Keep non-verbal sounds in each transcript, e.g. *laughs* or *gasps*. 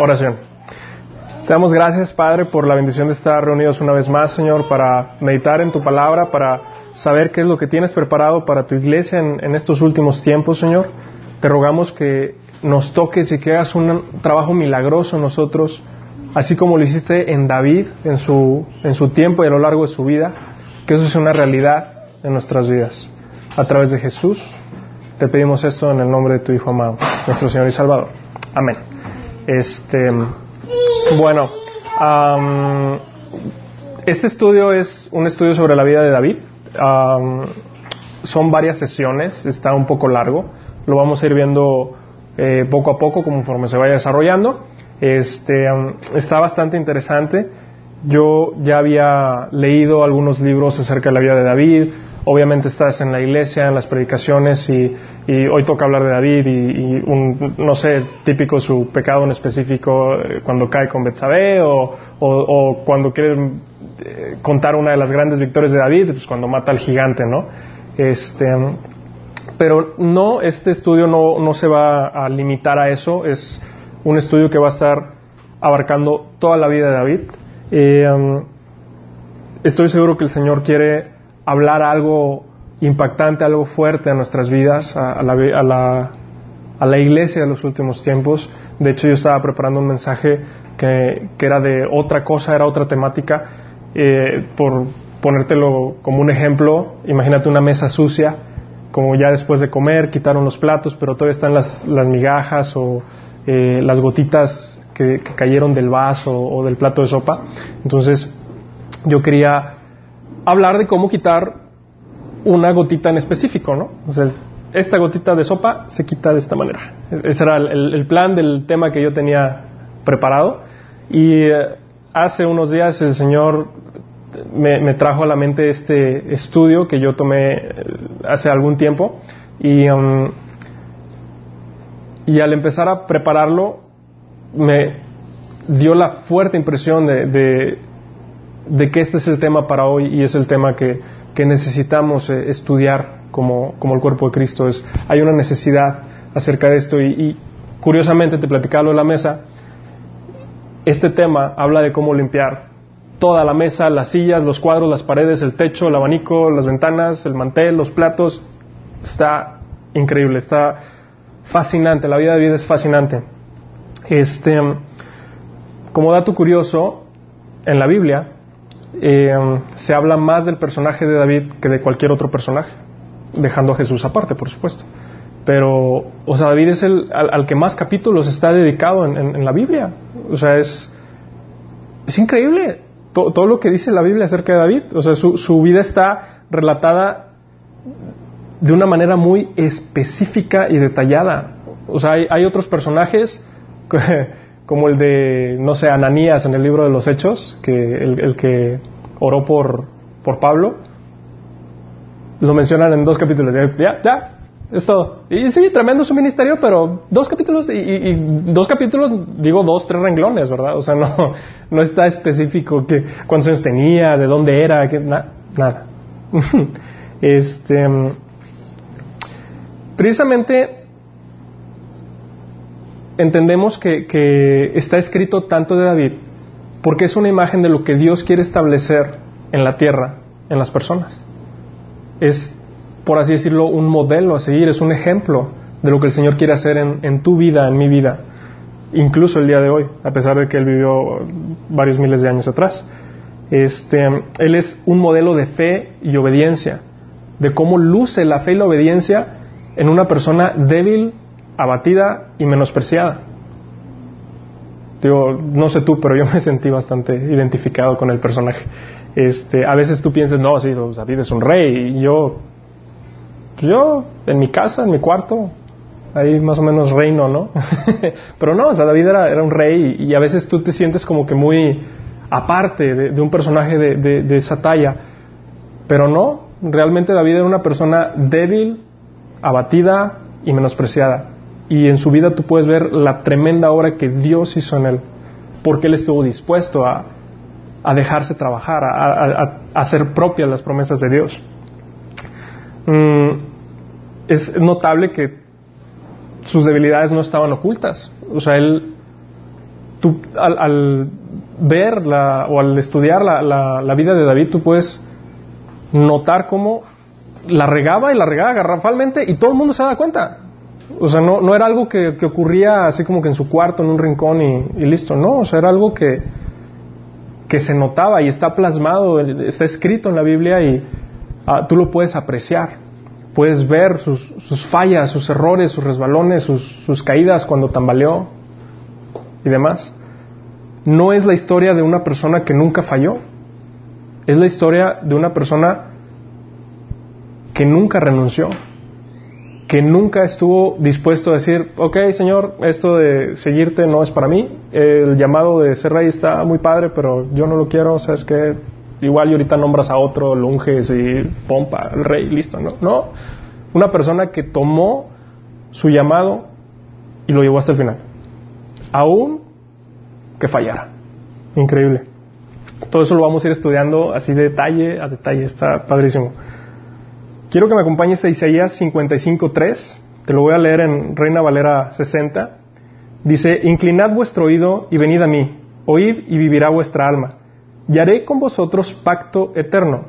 Oración. Te damos gracias, Padre, por la bendición de estar reunidos una vez más, Señor, para meditar en tu palabra, para saber qué es lo que tienes preparado para tu iglesia en, estos últimos tiempos, Señor. Te rogamos que nos toques y que hagas un trabajo milagroso en nosotros, así como lo hiciste en David en su, en su tiempo y a lo largo de su vida, que eso sea una realidad en nuestras vidas. A través de Jesús, te pedimos esto en el nombre de tu Hijo amado, nuestro Señor y Salvador. Amén. Este, bueno, este estudio es un estudio sobre la vida de David. son varias sesiones, está un poco largo. Lo vamos a ir viendo eh, poco a poco conforme se vaya desarrollando. Este, está bastante interesante. Yo ya había leído algunos libros acerca de la vida de David. Obviamente estás en la iglesia, en las predicaciones y y hoy toca hablar de David y, un, no sé, típico su pecado en específico eh, cuando cae con Betsabé o, cuando quiere eh, contar una de las grandes victorias de David, pues cuando mata al gigante, ¿no? Este, pero no, este estudio no, no se va a limitar a eso, es un estudio que va a estar abarcando toda la vida de David. Eh, um, estoy seguro que el Señor quiere hablar algo impactante, algo fuerte a nuestras vidas, a, la, a, la, iglesia de los últimos tiempos. De hecho, yo estaba preparando un mensaje que, era de otra cosa, era otra temática. Eh, por ponértelo como un ejemplo, imagínate una mesa sucia, como ya después de comer quitaron los platos, pero todavía están las, las migajas o eh, las gotitas que, que, cayeron del vaso o del plato de sopa. Entonces, yo quería hablar de cómo quitar una gotita en específico, ¿no? O sea, esta gotita de sopa se quita de esta manera. Ese era el, plan del tema que yo tenía preparado. Y eh, hace unos días el Señor me, trajo a la mente este estudio que yo tomé eh, hace algún tiempo. Y, um, y al empezar a prepararlo, me dio la fuerte impresión de, de, de que este es el tema para hoy y es el tema que, que necesitamos eh, estudiar como, como, el cuerpo de Cristo. Es, hay una necesidad acerca de esto y, curiosamente te platicaba en la mesa, este tema habla de cómo limpiar toda la mesa, las sillas, los cuadros, las paredes, el techo, el abanico, las ventanas, el mantel, los platos. Está increíble, está fascinante, la vida de vida es fascinante. Este, como dato curioso, en la Biblia eh, se habla más del personaje de David que de cualquier otro personaje, dejando a Jesús aparte, por supuesto. Pero, o sea, David es el al, que más capítulos está dedicado en, la Biblia. O sea, es, es increíble todo lo que dice la Biblia acerca de David. O sea, su, su vida está relatada de una manera muy específica y detallada. O sea, hay, hay otros personajes como el de, no sé, Ananías en el libro de los Hechos, que el, que oró por, por Pablo, lo mencionan en dos capítulos. Ya, ya, es todo. Y sí, tremendo su ministerio, pero dos capítulos, y, dos capítulos, digo dos, tres renglones, ¿verdad? O sea, no, *laughs* no está específico que, cuántos años tenía, de dónde era, que, nada. *laughs* este, precisamente entendemos que, está escrito tanto de David porque es una imagen de lo que Dios quiere establecer en la tierra, en las personas. Es, por así decirlo, un modelo a seguir, es un ejemplo de lo que el Señor quiere hacer en, tu vida, en mi vida, incluso el día de hoy, a pesar de que Él vivió varios miles de años atrás. Este, él es un modelo de fe y obediencia, de cómo luce la fe y la obediencia en una persona débil abatida y menospreciada. Digo, no sé tú, pero yo me sentí bastante identificado con el personaje. Este, a veces tú piensas, no, sí, David es un rey, y yo, yo, en mi casa, en mi cuarto, ahí más o menos reino, ¿no? *laughs* pero no, o sea, David era, era un rey y, a veces tú te sientes como que muy aparte de, un personaje de, de esa talla, pero no, realmente David era una persona débil, abatida y menospreciada y en su vida tú puedes ver la tremenda obra que Dios hizo en él, porque él estuvo dispuesto a, dejarse trabajar, a, hacer propias las promesas de Dios. Mm, es notable que sus debilidades no estaban ocultas, o sea, él al, ver o al estudiar la, la, vida de David, tú puedes notar cómo la regaba y la regaba garrafalmente y todo el mundo se da cuenta. O sea, no, no era algo que, que, ocurría así como que en su cuarto, en un rincón y, listo. No, o sea, era algo que, que se notaba y está plasmado, está escrito en la Biblia y ah, tú lo puedes apreciar. Puedes ver sus, sus fallas, sus errores, sus resbalones, sus, sus caídas cuando tambaleó y demás. No es la historia de una persona que nunca falló. Es la historia de una persona que nunca renunció que nunca estuvo dispuesto a decir, ok, Señor, esto de seguirte no es para mí, el llamado de ser rey está muy padre, pero yo no lo quiero, o sea, es que igual y ahorita nombras a otro, lo unges y pompa, el rey, listo, ¿no? No, una persona que tomó su llamado y lo llevó hasta el final, aún que fallara. Increíble. Todo eso lo vamos a ir estudiando así de detalle a detalle, está padrísimo. Quiero que me acompañes a Isaías 55.3, te lo voy a leer en Reina Valera 60. Dice, Inclinad vuestro oído y venid a mí, oíd y vivirá vuestra alma, y haré con vosotros pacto eterno,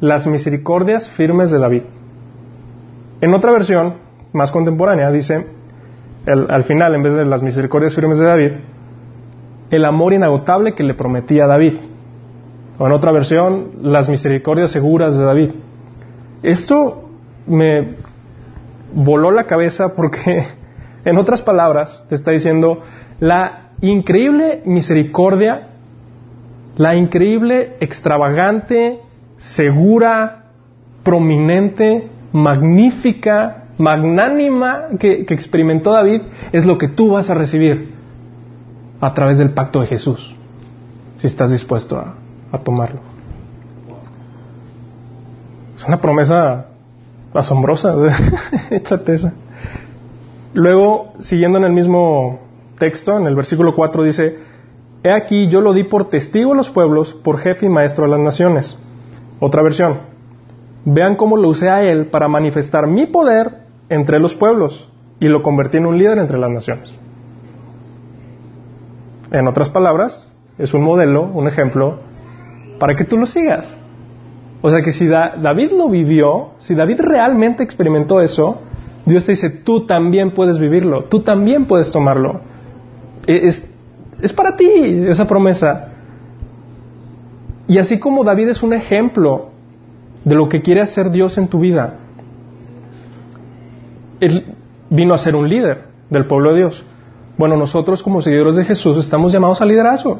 las misericordias firmes de David. En otra versión, más contemporánea, dice, al final, en vez de las misericordias firmes de David, el amor inagotable que le prometía David. O en otra versión, las misericordias seguras de David. Esto me voló la cabeza porque, *laughs* en otras palabras, te está diciendo la increíble misericordia, la increíble, extravagante, segura, prominente, magnífica, magnánima que, experimentó David es lo que tú vas a recibir a través del pacto de Jesús, si estás dispuesto a tomarlo una promesa asombrosa, échate *laughs* esa. Luego, siguiendo en el mismo texto, en el versículo 4 dice, He aquí yo lo di por testigo a los pueblos, por jefe y maestro de las naciones. Otra versión, vean cómo lo usé a él para manifestar mi poder entre los pueblos y lo convertí en un líder entre las naciones. En otras palabras, es un modelo, un ejemplo, para que tú lo sigas. O sea que si David lo vivió, si David realmente experimentó eso, Dios te dice, tú también puedes vivirlo, tú también puedes tomarlo. E, es, es para ti esa promesa. Y así como David es un ejemplo de lo que quiere hacer Dios en tu vida, él vino a ser un líder del pueblo de Dios. Bueno, nosotros como seguidores de Jesús estamos llamados al liderazgo.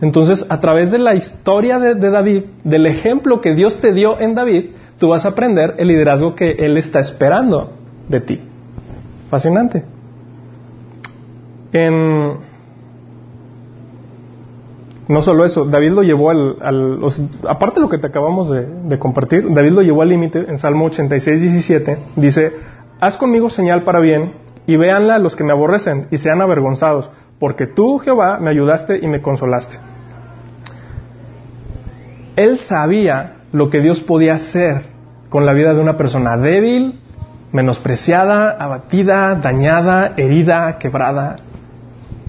Entonces, a través de la historia de, David, del ejemplo que Dios te dio en David, tú vas a aprender el liderazgo que Él está esperando de ti. Fascinante. no solo eso, David lo llevó al, aparte de lo que te acabamos de, de compartir, David lo llevó al límite en Salmo 86, 17, dice, haz conmigo señal para bien y véanla los que me aborrecen y sean avergonzados, porque tú, Jehová, me ayudaste y me consolaste. Él sabía lo que Dios podía hacer con la vida de una persona débil, menospreciada, abatida, dañada, herida, quebrada.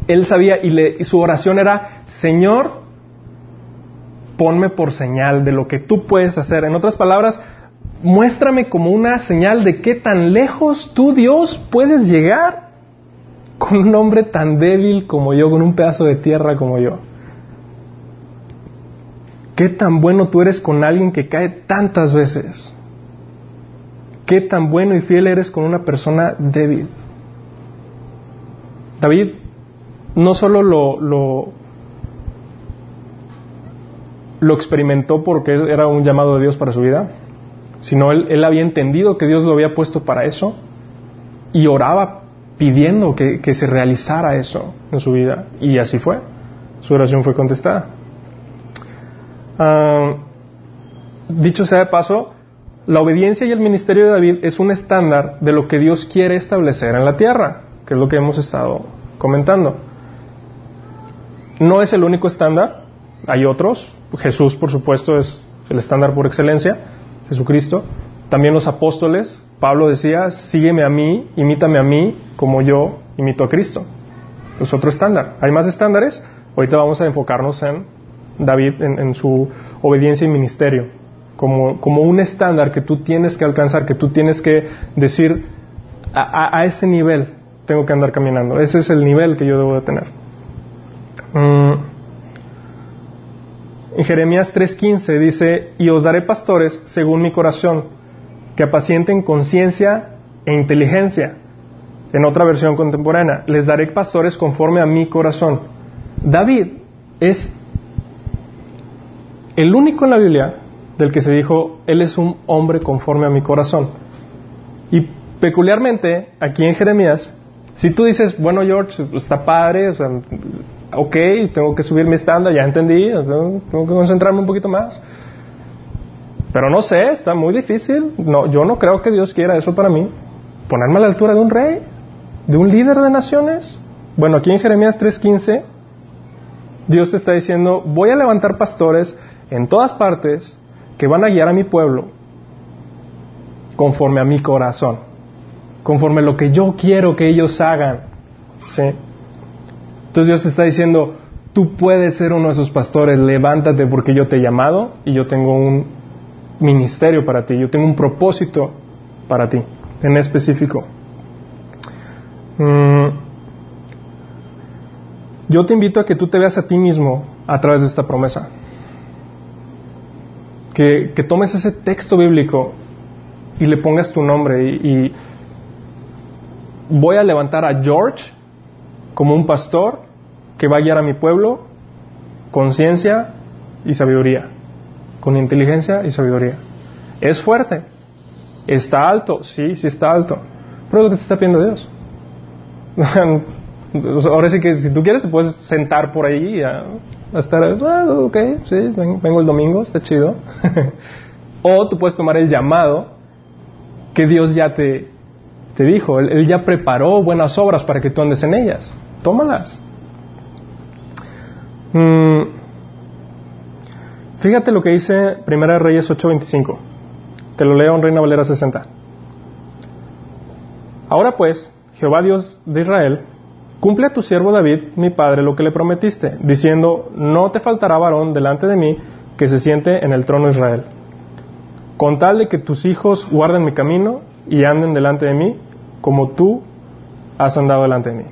Él sabía y, su oración era, Señor, ponme por señal de lo que tú puedes hacer. En otras palabras, muéstrame como una señal de qué tan lejos tú, Dios, puedes llegar con un hombre tan débil como yo, con un pedazo de tierra como yo? ¿Qué tan bueno tú eres con alguien que cae tantas veces? ¿Qué tan bueno y fiel eres con una persona débil? David no solo lo, lo, lo experimentó porque era un llamado de Dios para su vida, sino él, él había entendido que Dios lo había puesto para eso y oraba pidiendo que, se realizara eso en su vida. Y así fue. Su oración fue contestada. Ah, dicho sea de paso, la obediencia y el ministerio de David es un estándar de lo que Dios quiere establecer en la tierra, que es lo que hemos estado comentando. No es el único estándar, hay otros. Jesús, por supuesto, es el estándar por excelencia, Jesucristo. También los apóstoles, Pablo decía, sígueme a mí, imítame a mí, como yo imito a Cristo. es otro estándar. Hay más estándares, ahorita vamos a enfocarnos en David, en, su obediencia y ministerio, como, como, un estándar que tú tienes que alcanzar, que tú tienes que decir, a, ese nivel tengo que andar caminando, ese es el nivel que yo debo de tener. Mm. En Jeremías 3:15 dice, y os daré pastores según mi corazón, que apacienten conciencia e inteligencia. En otra versión contemporánea, les daré pastores conforme a mi corazón. David es el único en la Biblia del que se dijo, Él es un hombre conforme a mi corazón. Y peculiarmente, aquí en Jeremías, si tú dices, bueno, George, está padre, o sea, ok, tengo que subir mi estándar, ya entendí, tengo, que concentrarme un poquito más. Pero no sé, está muy difícil. No, yo no creo que Dios quiera eso para mí. Ponerme a la altura de un rey, de un líder de naciones. Bueno, aquí en Jeremías 3:15, Dios te está diciendo, voy a levantar pastores en todas partes que van a guiar a mi pueblo conforme a mi corazón, conforme a lo que yo quiero que ellos hagan. ¿sí? Entonces Dios te está diciendo, tú puedes ser uno de esos pastores, levántate porque yo te he llamado y yo tengo un ministerio para ti, yo tengo un propósito para ti, en específico. Mm. Yo te invito a que tú te veas a ti mismo a través de esta promesa que, tomes ese texto bíblico y le pongas tu nombre y, voy a levantar a George como un pastor que va a guiar a mi pueblo con ciencia y sabiduría, con inteligencia y sabiduría. Es fuerte, está alto, sí, sí está alto, pero lo que te está pidiendo Dios. *laughs* Ahora sí que si tú quieres te puedes sentar por ahí a, estar, ah, ok, sí, vengo el domingo, está chido. *laughs* o tú puedes tomar el llamado que Dios ya te, te dijo. Él, ya preparó buenas obras para que tú andes en ellas. Tómalas. Mm, fíjate lo que dice Primera Reyes 8:25. Te lo leo en Reina Valera 60. Ahora pues, Jehová Dios de Israel, Cumple a tu siervo David, mi padre, lo que le prometiste, diciendo, no te faltará varón delante de mí que se siente en el trono de Israel. Con tal de que tus hijos guarden mi camino y anden delante de mí, como tú has andado delante de mí.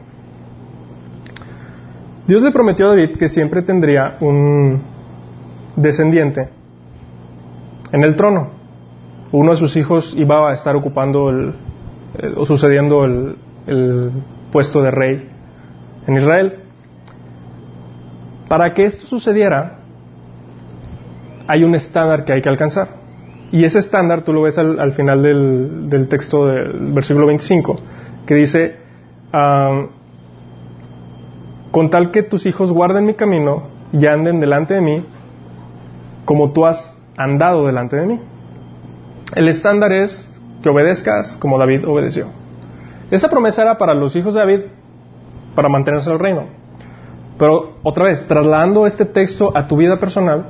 Dios le prometió a David que siempre tendría un descendiente en el trono. Uno de sus hijos iba a estar ocupando el, o sucediendo el puesto de rey en Israel. Para que esto sucediera, hay un estándar que hay que alcanzar. Y ese estándar tú lo ves al, final del, texto del versículo 25, que dice, ah, con tal que tus hijos guarden mi camino y anden delante de mí, como tú has andado delante de mí. El estándar es que obedezcas como David obedeció. Esa promesa era para los hijos de David para mantenerse en el reino. Pero otra vez, trasladando este texto a tu vida personal,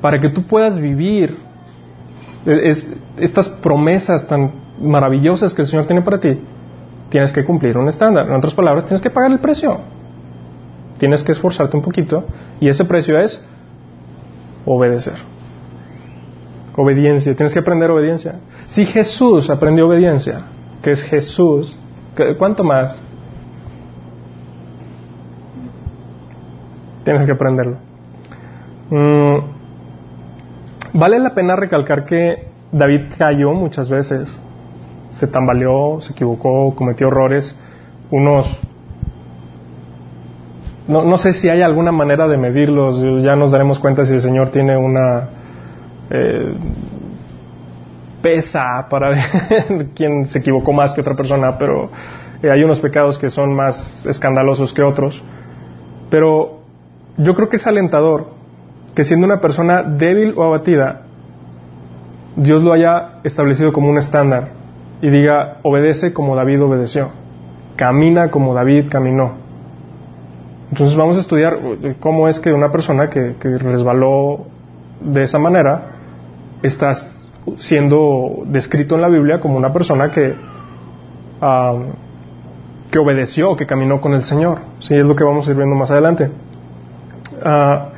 para que tú puedas vivir estas promesas tan maravillosas que el Señor tiene para ti, tienes que cumplir un estándar. En otras palabras, tienes que pagar el precio. Tienes que esforzarte un poquito y ese precio es obedecer. Obediencia, tienes que aprender obediencia. Si Jesús aprendió obediencia, que es Jesús, ¿cuánto más Tienes que aprenderlo. Mm, vale la pena recalcar que David cayó muchas veces. Se tambaleó, se equivocó, cometió errores. Unos. No, sé si hay alguna manera de medirlos. Ya nos daremos cuenta si el Señor tiene una. Eh, pesa para *laughs* ver quién se equivocó más que otra persona, pero eh, hay unos pecados que son más escandalosos que otros. Pero yo creo que es alentador que siendo una persona débil o abatida, Dios lo haya establecido como un estándar y diga, obedece como David obedeció, camina como David caminó. Entonces vamos a estudiar cómo es que una persona que, resbaló de esa manera está siendo descrito en la Biblia como una persona que que obedeció, que caminó con el Señor. Sí, es lo que vamos a ir viendo más adelante. Ah,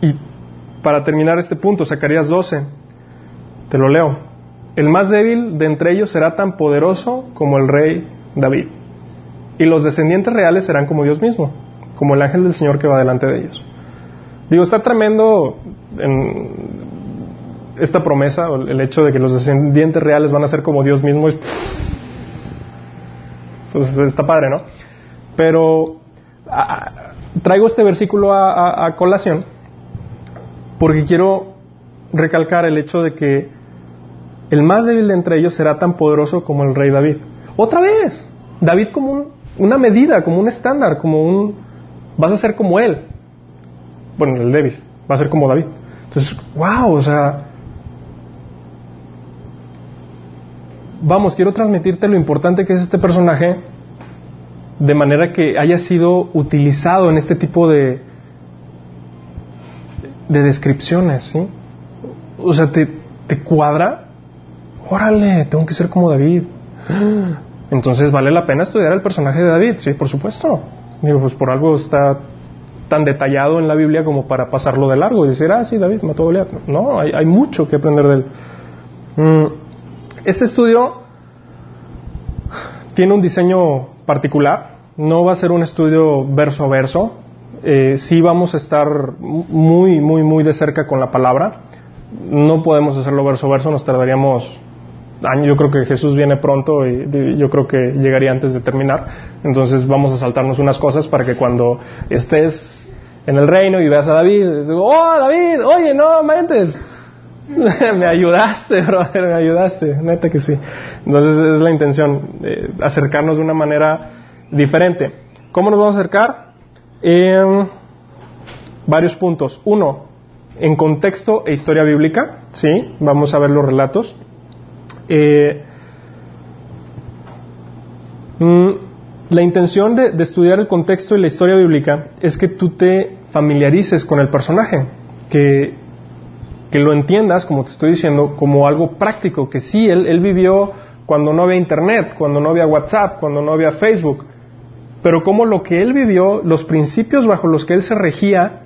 y para terminar este punto, Zacarías 12, te lo leo. El más débil de entre ellos será tan poderoso como el rey David. Y los descendientes reales serán como Dios mismo, como el ángel del Señor que va delante de ellos. Digo, está tremendo en esta promesa, el hecho de que los descendientes reales van a ser como Dios mismo. Pues está padre, ¿no? Pero traigo este versículo a colación porque quiero recalcar el hecho de que el más débil de entre ellos será tan poderoso como el rey David. Otra vez, David como una medida, como un estándar, como un... Vas a ser como él. Bueno, el débil, va a ser como David. Entonces, wow, o sea... Vamos, quiero transmitirte lo importante que es este personaje de manera que haya sido utilizado en este tipo de, de descripciones, ¿sí? O sea, te, te cuadra, órale, tengo que ser como David. *gasps* Entonces vale la pena estudiar el personaje de David, sí, por supuesto. Digo, pues por algo está tan detallado en la Biblia como para pasarlo de largo y decir, ah, sí, David mató a Goliat. No, hay, hay, mucho que aprender de él. Mm, este estudio tiene un diseño particular, no va a ser un estudio verso a verso, eh, sí vamos a estar muy, muy, muy de cerca con la palabra. No podemos hacerlo verso a verso, nos tardaríamos Yo creo que Jesús viene pronto y yo creo que llegaría antes de terminar. Entonces vamos a saltarnos unas cosas para que cuando estés en el reino y veas a David, oh David, oye, no mentes. *laughs* me ayudaste, *laughs* brother, me ayudaste, neta que sí. Entonces es la intención, eh, acercarnos de una manera diferente. ¿Cómo nos vamos a acercar? en varios puntos. Uno, en contexto e historia bíblica, ¿sí? Vamos a ver los relatos. Eh, mm, la intención de, estudiar el contexto y la historia bíblica es que tú te familiarices con el personaje, que, lo entiendas, como te estoy diciendo, como algo práctico, que sí, él, él vivió cuando no había internet, cuando no había WhatsApp, cuando no había Facebook, pero como lo que él vivió, los principios bajo los que él se regía,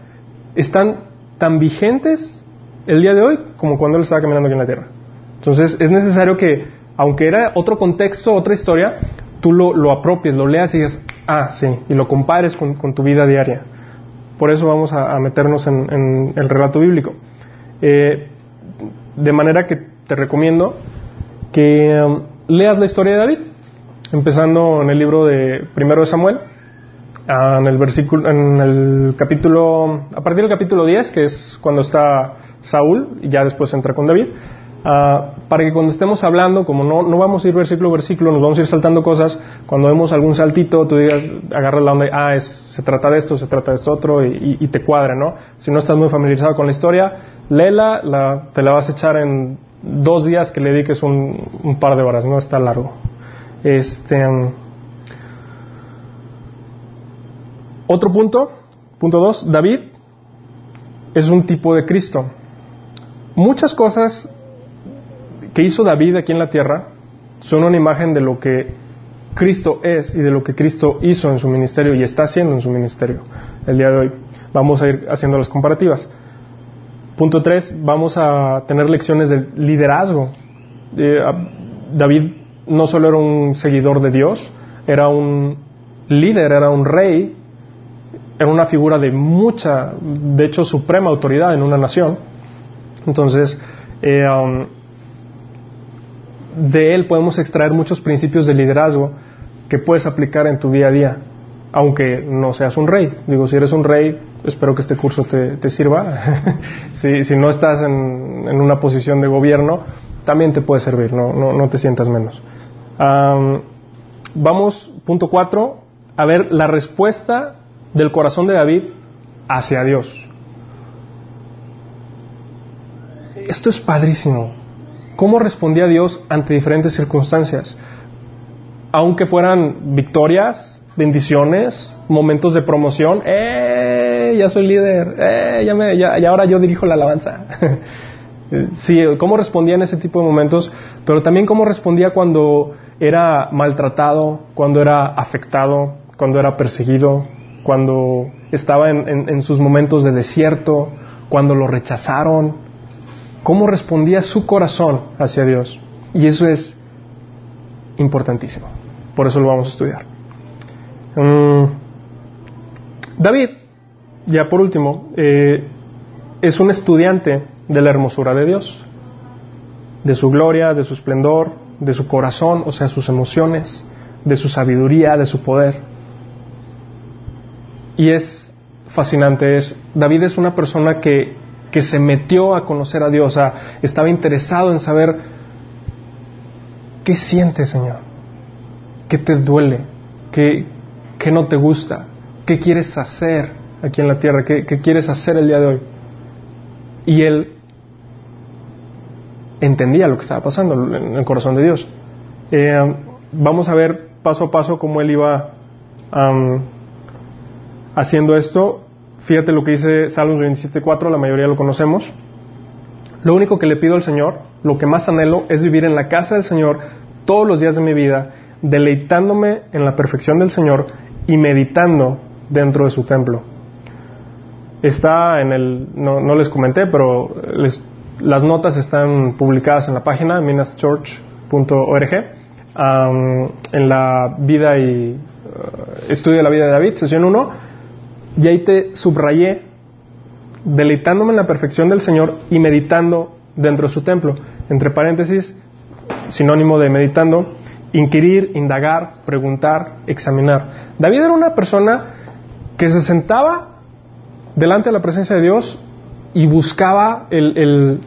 están tan vigentes el día de hoy como cuando él estaba caminando aquí en la tierra. Entonces es necesario que, aunque era otro contexto, otra historia, tú lo, lo apropies, lo leas y digas, ah, sí, y lo compares con, tu vida diaria. Por eso vamos a, meternos en, el relato bíblico. Eh, de manera que te recomiendo que um, leas la historia de David empezando en el libro de primero de Samuel, ah, en el versículo, en el capítulo, a partir del capítulo 10, que es cuando está Saúl, y ya después entra con David, ah, para que cuando estemos hablando, como no, no vamos a ir versículo a versículo, nos vamos a ir saltando cosas, cuando vemos algún saltito, tú digas, agarra la onda, ah, es, se trata de esto, se trata de esto otro, y, te cuadra, ¿no? Si no estás muy familiarizado con la historia, léela, la, te la vas a echar en dos días que le dediques un, un par de horas, no está largo. Este, otro punto, punto dos, David es un tipo de Cristo. Muchas cosas que hizo David aquí en la tierra son una imagen de lo que Cristo es y de lo que Cristo hizo en su ministerio y está haciendo en su ministerio el día de hoy. Vamos a ir haciendo las comparativas. Punto tres, vamos a tener lecciones de liderazgo. Eh, David no solo era un seguidor de Dios, era un líder, era un rey, era una figura de mucha, de hecho, suprema autoridad en una nación. Entonces, eh, um, de él podemos extraer muchos principios de liderazgo que puedes aplicar en tu día a día, aunque no seas un rey. Digo, si eres un rey, espero que este curso te, sirva. *laughs* si, si, no estás en, en, una posición de gobierno, también te puede servir, no, no, no te sientas menos vamos, punto cuatro, a ver la respuesta del corazón de David hacia Dios. Esto es padrísimo. ¿Cómo respondía Dios ante diferentes circunstancias? Aunque fueran victorias, bendiciones, momentos de promoción, ¡eh! Ya soy líder, ¡eh! Ya, me, ya, ahora yo dirijo la alabanza. *laughs* sí, cómo respondía en ese tipo de momentos, pero también cómo respondía cuando era maltratado, cuando era afectado, cuando era perseguido, cuando estaba en, sus momentos de desierto, cuando lo rechazaron, cómo respondía su corazón hacia Dios. Y eso es importantísimo. Por eso lo vamos a estudiar. Mm, David, ya por último, eh, es un estudiante de la hermosura de Dios, de su gloria, de su esplendor, de su corazón, o sea, sus emociones, de su sabiduría, de su poder. Y es fascinante, es, David es una persona que, que se metió a conocer a Dios, estaba interesado en saber qué siente, Señor, qué te duele, qué, no te gusta, qué quieres hacer aquí en la tierra, qué, qué quieres hacer el día de hoy. Y él entendía lo que estaba pasando en el corazón de Dios. Eh, vamos a ver paso a paso cómo él iba haciendo esto. Fíjate lo que dice Salmos 27.4, la mayoría lo conocemos. Lo único que le pido al Señor, lo que más anhelo, es vivir en la casa del Señor todos los días de mi vida, deleitándome en la perfección del Señor y meditando dentro de su templo. Está en el, no, no les comenté, pero les las notas están publicadas en la página minaschurch.org en la vida y uh, estudio de la vida de David, sesión 1, y ahí te subrayé deleitándome en la perfección del Señor y meditando dentro de su templo. Entre paréntesis, sinónimo de meditando, inquirir, indagar, preguntar, examinar. David era una persona que se sentaba delante de la presencia de Dios y buscaba el,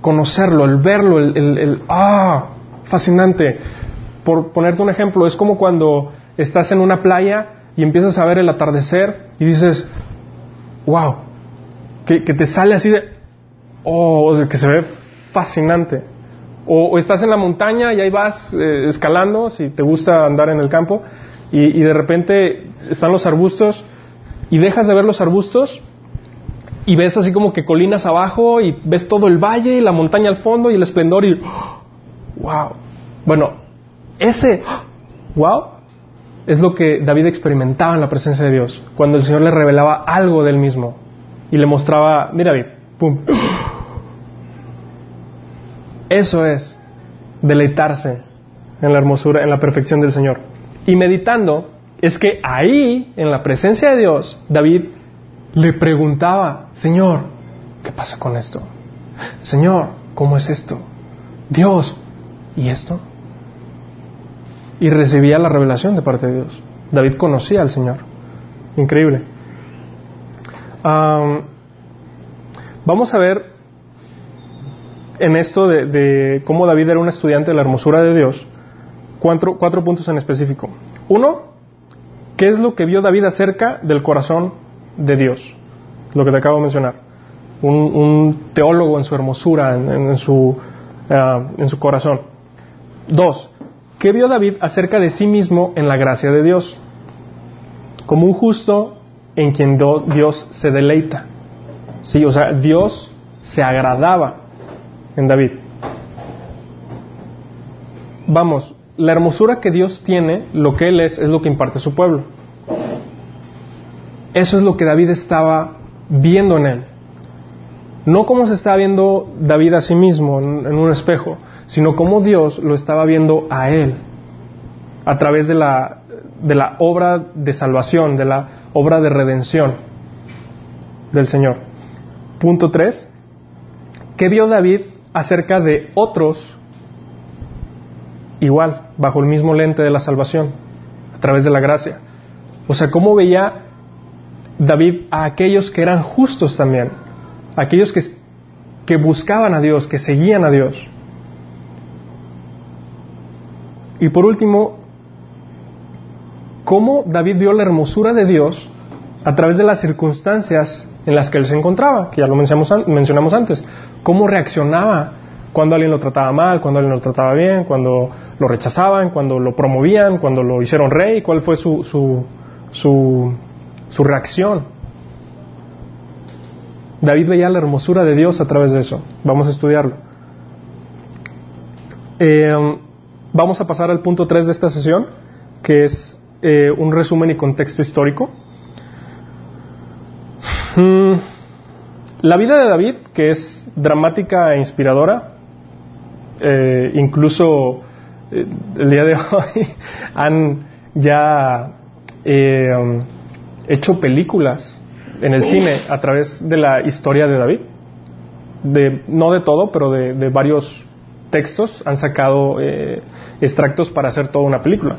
conocerlo, el verlo, el, ah, fascinante. Por ponerte un ejemplo, es como cuando estás en una playa y empiezas a ver el atardecer y dices, wow, que, te sale así de, oh, que se ve fascinante. O, estás en la montaña y ahí vas eh, escalando, si te gusta andar en el campo, y de repente están los arbustos y dejas de ver los arbustos y ves así como que colinas abajo y ves todo el valle y la montaña al fondo y el esplendor y wow. Bueno, ese wow es lo que David experimentaba en la presencia de Dios, cuando el Señor le revelaba algo del mismo y le mostraba, mira David, pum. Eso es deleitarse en la hermosura, en la perfección del Señor. Y meditando, es que ahí, en la presencia de Dios, David le preguntaba, Señor, ¿qué pasa con esto? Señor, ¿cómo es esto? Dios, ¿y esto? Y recibía la revelación de parte de Dios. David conocía al Señor. Increíble. vamos a ver en esto de, cómo David era un estudiante de la hermosura de Dios, cuatro, cuatro puntos en específico. Uno, ¿qué es lo que vio David acerca del corazón de Dios, lo que te acabo de mencionar. Un, teólogo en su hermosura, en, su, ah, en su corazón. Dos, ¿qué vio David acerca de sí mismo en la gracia de Dios? Como un justo en quien Dios se deleita. Sí, o sea, Dios se agradaba en David. Vamos, la hermosura que Dios tiene, lo que Él es, es lo que imparte a su pueblo. Eso es lo que David estaba viendo en él. No como se estaba viendo David a sí mismo en, un espejo, sino como Dios lo estaba viendo a él a través de la, de la obra de salvación, de la obra de redención del Señor. Punto 3. ¿Qué vio David acerca de otros igual, bajo el mismo lente de la salvación, a través de la gracia? O sea, ¿cómo veía David a aquellos que eran justos también, aquellos que, que buscaban a Dios, que seguían a Dios. Y por último, cómo David vio la hermosura de Dios a través de las circunstancias en las que él se encontraba, que ya lo mencionamos antes, cómo reaccionaba cuando alguien lo trataba mal, cuando alguien lo trataba bien, cuando lo rechazaban, cuando lo promovían, cuando lo hicieron rey, cuál fue su, su, su su reacción. David veía la hermosura de Dios a través de eso. Vamos a estudiarlo. Eh, vamos a pasar al punto 3 de esta sesión, que es eh, un resumen y contexto histórico. Mm, la vida de David, que es dramática e inspiradora, eh, incluso eh, el día de *laughs* hoy han ya um, hecho películas en el cine a través de la historia de David. De, no de todo, pero de, varios textos han sacado eh, extractos para hacer toda una película.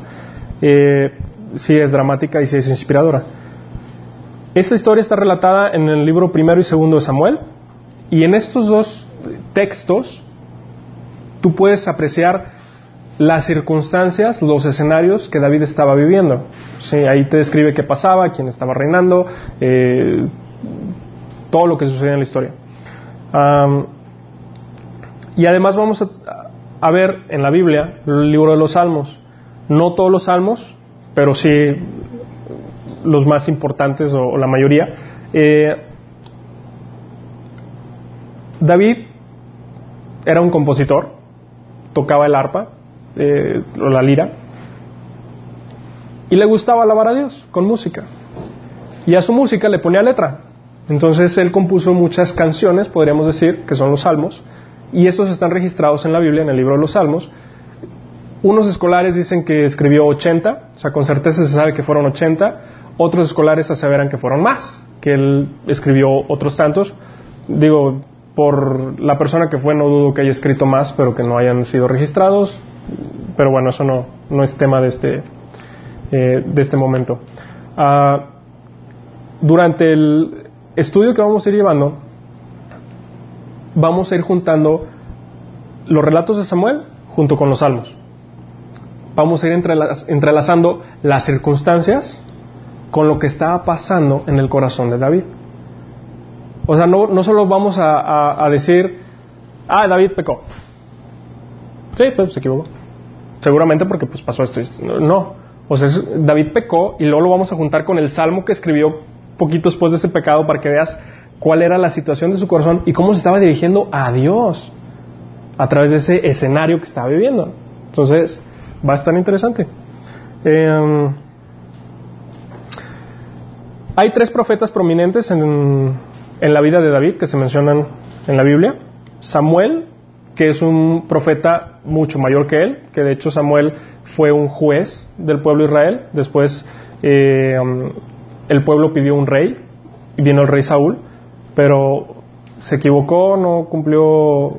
Eh, sí es dramática y sí es inspiradora. Esta historia está relatada en el libro primero y segundo de Samuel, y en estos dos textos tú puedes apreciar las circunstancias, los escenarios que David estaba viviendo. Sí, ahí te describe qué pasaba, quién estaba reinando, eh, todo lo que sucedía en la historia. Y además vamos a, ver en la Biblia el libro de los Salmos. No todos los salmos, pero sí los más importantes o, la mayoría. Eh, David era un compositor, tocaba el arpa, eh, o la lira, y le gustaba alabar a Dios con música. Y a su música le ponía letra. Entonces él compuso muchas canciones, podríamos decir, que son los salmos, y estos están registrados en la Biblia, en el libro de los salmos. Unos escolares dicen que escribió 80, o sea, con certeza se sabe que fueron 80, otros escolares aseveran que fueron más, que él escribió otros tantos. Digo, por la persona que fue no dudo que haya escrito más, pero que no hayan sido registrados, pero bueno, eso no, no es tema de este, eh, de este momento. Ah, durante el estudio que vamos a ir llevando, vamos a ir juntando los relatos de Samuel junto con los salmos. Vamos a ir entrelazando las circunstancias con lo que estaba pasando en el corazón de David. O sea, no, no solo vamos a, a decir, ah, David pecó. Sí, pues se equivocó. Seguramente porque pues pasó esto. No. O sea, David pecó y luego lo vamos a juntar con el salmo que escribió poquito después de ese pecado para que veas cuál era la situación de su corazón y cómo se estaba dirigiendo a Dios a través de ese escenario que estaba viviendo. Entonces, va a estar interesante. Em, hay tres profetas prominentes en, en la vida de David que se mencionan en la Biblia. Samuel, que es un profeta mucho mayor que él, que de hecho Samuel fue un juez del pueblo de Israel, después eh, el pueblo pidió un rey, y vino el rey Saúl, pero se equivocó, no cumplió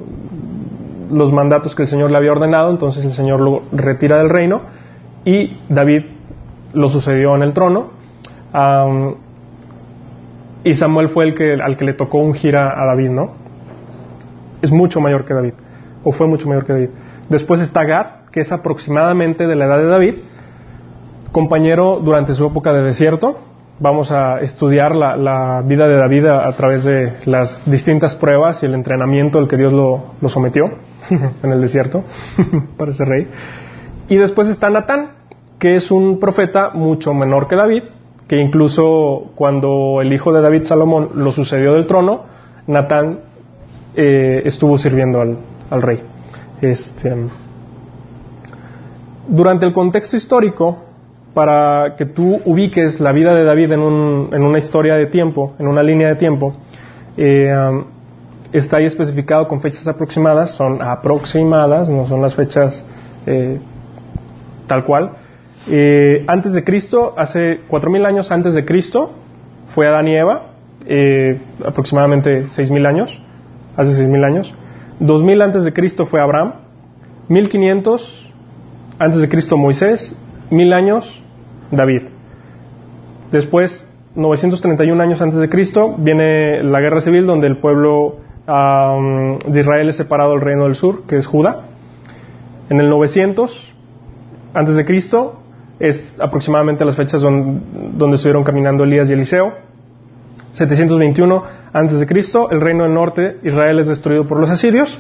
los mandatos que el Señor le había ordenado, entonces el Señor lo retira del reino y David lo sucedió en el trono. y Samuel fue el que, al que le tocó ungir a, a David, ¿no? Es mucho mayor que David o fue mucho mayor que David. Después está Gad, que es aproximadamente de la edad de David, compañero durante su época de desierto. Vamos a estudiar la, vida de David a, través de las distintas pruebas y el entrenamiento al que Dios lo, sometió *laughs* en el desierto *laughs* para ese rey. Y después está Natán, que es un profeta mucho menor que David, que incluso cuando el hijo de David, Salomón, lo sucedió del trono, Natán eh, estuvo sirviendo al, al rey. Este, durante el contexto histórico, para que tú ubiques la vida de David en, un, en una historia de tiempo, en una línea de tiempo, eh, um, está ahí especificado con fechas aproximadas, son aproximadas, no son las fechas eh, tal cual. Eh, antes de Cristo, hace 4.000 años antes de Cristo, fue Adán y Eva, aproximadamente 6.000 años, hace 6.000 años. 2000 antes de Cristo fue Abraham, 1500 antes de Cristo Moisés, 1000 años David. Después, 931 años antes de Cristo, viene la guerra civil donde el pueblo de Israel es separado del reino del sur, que es Judá. En el 900 antes de Cristo es aproximadamente las fechas donde, donde estuvieron caminando Elías y Eliseo. 721 antes de Cristo, el reino del norte, Israel es destruido por los asirios.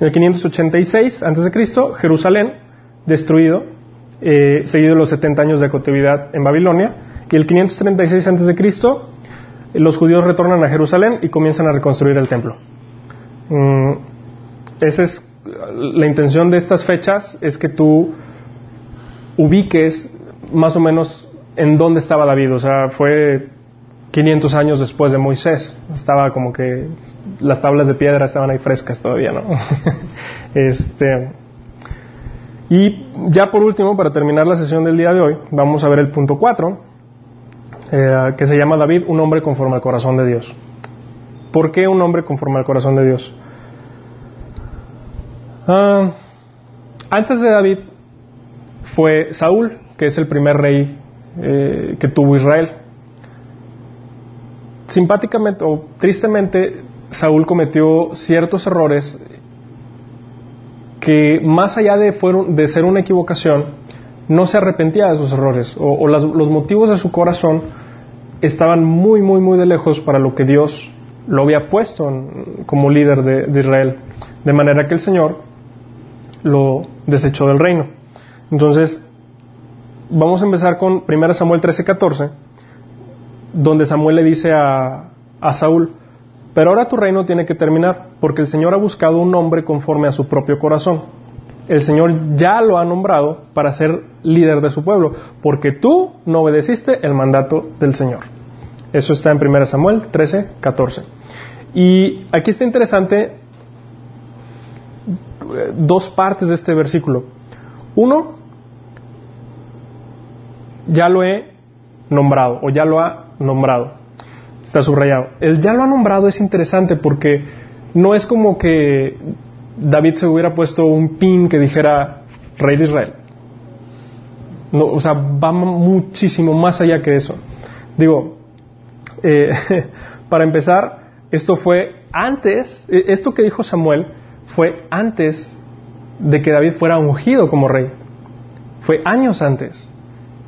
En el 586 antes de Cristo, Jerusalén destruido, eh, seguido de los 70 años de cautividad en Babilonia. Y el 536 antes de Cristo, los judíos retornan a Jerusalén y comienzan a reconstruir el templo. Mm, ese es la intención de estas fechas es que tú ubiques más o menos en dónde estaba David. O sea, fue 500 años después de Moisés. Estaba como que las tablas de piedra estaban ahí frescas todavía, ¿no? *laughs* este. Y ya por último, para terminar la sesión del día de hoy, vamos a ver el punto 4, eh, que se llama David, un hombre conforme al corazón de Dios. ¿Por qué un hombre conforme al corazón de Dios? Ah, antes de David fue Saúl, que es el primer rey eh, que tuvo Israel. Simpáticamente o tristemente, Saúl cometió ciertos errores que más allá de, ser una equivocación, no se arrepentía de esos errores o, los motivos de su corazón estaban muy, muy, muy de lejos para lo que Dios lo había puesto como líder de, Israel. De manera que el Señor lo desechó del reino. Entonces, vamos a empezar con 1 Samuel 13:14, donde Samuel le dice a, a Saúl, pero ahora tu reino tiene que terminar, porque el Señor ha buscado un hombre conforme a su propio corazón. El Señor ya lo ha nombrado para ser líder de su pueblo, porque tú no obedeciste el mandato del Señor. Eso está en 1 Samuel 13, 14. Y aquí está interesante eh, dos partes de este versículo. Uno, ya lo he nombrado o ya lo ha nombrado. Está subrayado. El ya lo ha nombrado es interesante porque no es como que David se hubiera puesto un pin que dijera Rey de Israel. No, o sea, va muchísimo más allá que eso. Digo, eh, *laughs* para empezar, esto fue antes, e, esto que dijo Samuel fue antes de que David fuera ungido como rey. Fue años antes.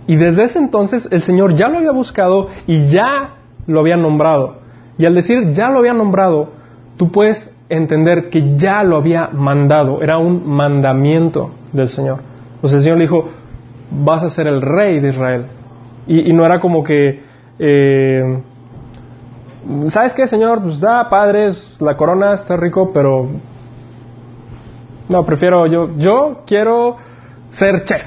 Y desde ese entonces el Señor ya lo había buscado y ya lo había nombrado. Y al decir ya lo había nombrado, tú puedes entender que ya lo había mandado, era un mandamiento del Señor. O sea, el Señor le dijo, vas a ser el rey de Israel. Y, no era como que, eh, ¿sabes qué, Señor? Pues da, padres, la corona está rico, pero no, prefiero, yo, yo quiero ser chef.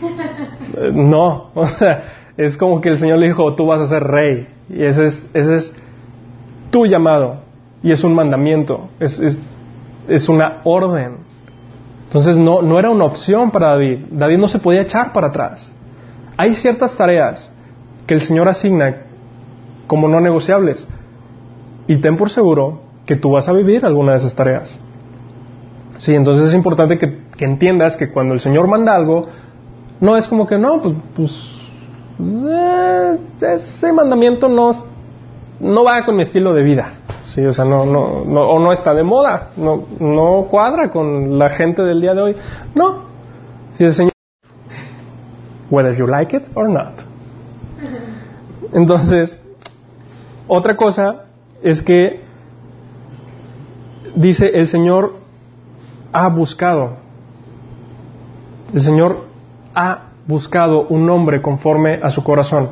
*laughs* no, *laughs* o sea, es como que el Señor le dijo, tú vas a ser rey. Y ese es, ese es tu llamado. Y es un mandamiento, es, es, es una orden. Entonces no, no era una opción para David. David no se podía echar para atrás. Hay ciertas tareas que el Señor asigna como no negociables. Y ten por seguro que tú vas a vivir alguna de esas tareas. Sí, entonces es importante que, que entiendas que cuando el Señor manda algo, no es como que no, pues, pues eh, ese mandamiento no, no va con mi estilo de vida. Sí, o sea, no, no, no, o no está de moda, no, no cuadra con la gente del día de hoy. No. Si el Señor, whether you like it or not. Entonces, otra cosa es que dice el Señor ha buscado. El Señor ha buscado un hombre conforme a su corazón.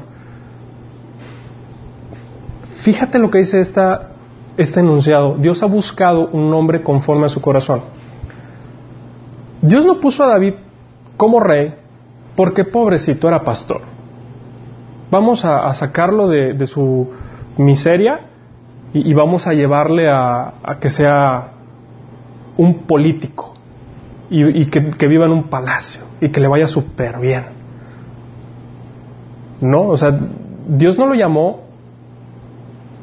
Fíjate lo que dice este enunciado. Dios ha buscado un hombre conforme a su corazón. Dios no puso a David como rey porque pobrecito era pastor. Vamos a, sacarlo de, su miseria y, vamos a llevarle a, que sea un político y, que viva en un palacio y que le vaya súper bien. No, o sea, Dios no lo llamó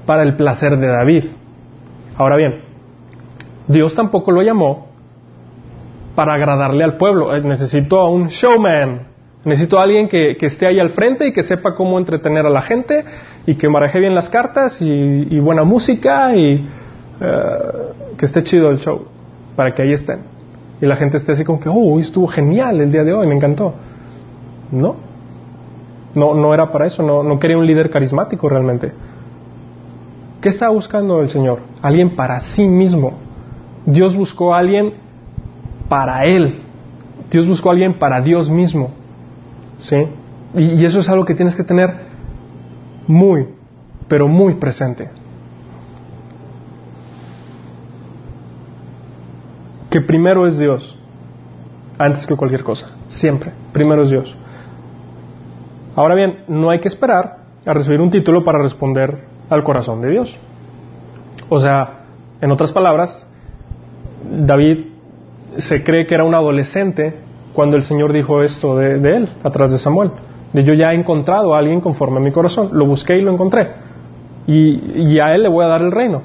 para el placer de David. Ahora bien, Dios tampoco lo llamó para agradarle al pueblo. Eh, necesito a un showman, necesito a alguien que, esté ahí al frente y que sepa cómo entretener a la gente y que mareje bien las cartas y, buena música y eh, que esté chido el show para que ahí estén y la gente esté así como que, oh, estuvo genial el día de hoy, me encantó. No, no, no era para eso, no, no quería un líder carismático realmente. ¿Qué estaba buscando el Señor? Alguien para sí mismo. Dios buscó a alguien para Él. Dios buscó a alguien para Dios mismo. ¿Sí? Y, y eso es algo que tienes que tener muy, pero muy presente. Primero es Dios, antes que cualquier cosa, siempre, primero es Dios. Ahora bien, no hay que esperar a recibir un título para responder al corazón de Dios. O sea, en otras palabras, David se cree que era un adolescente cuando el Señor dijo esto de, él, atrás de Samuel. De yo ya he encontrado a alguien conforme a mi corazón. Lo busqué y lo encontré. Y, y a él le voy a dar el reino.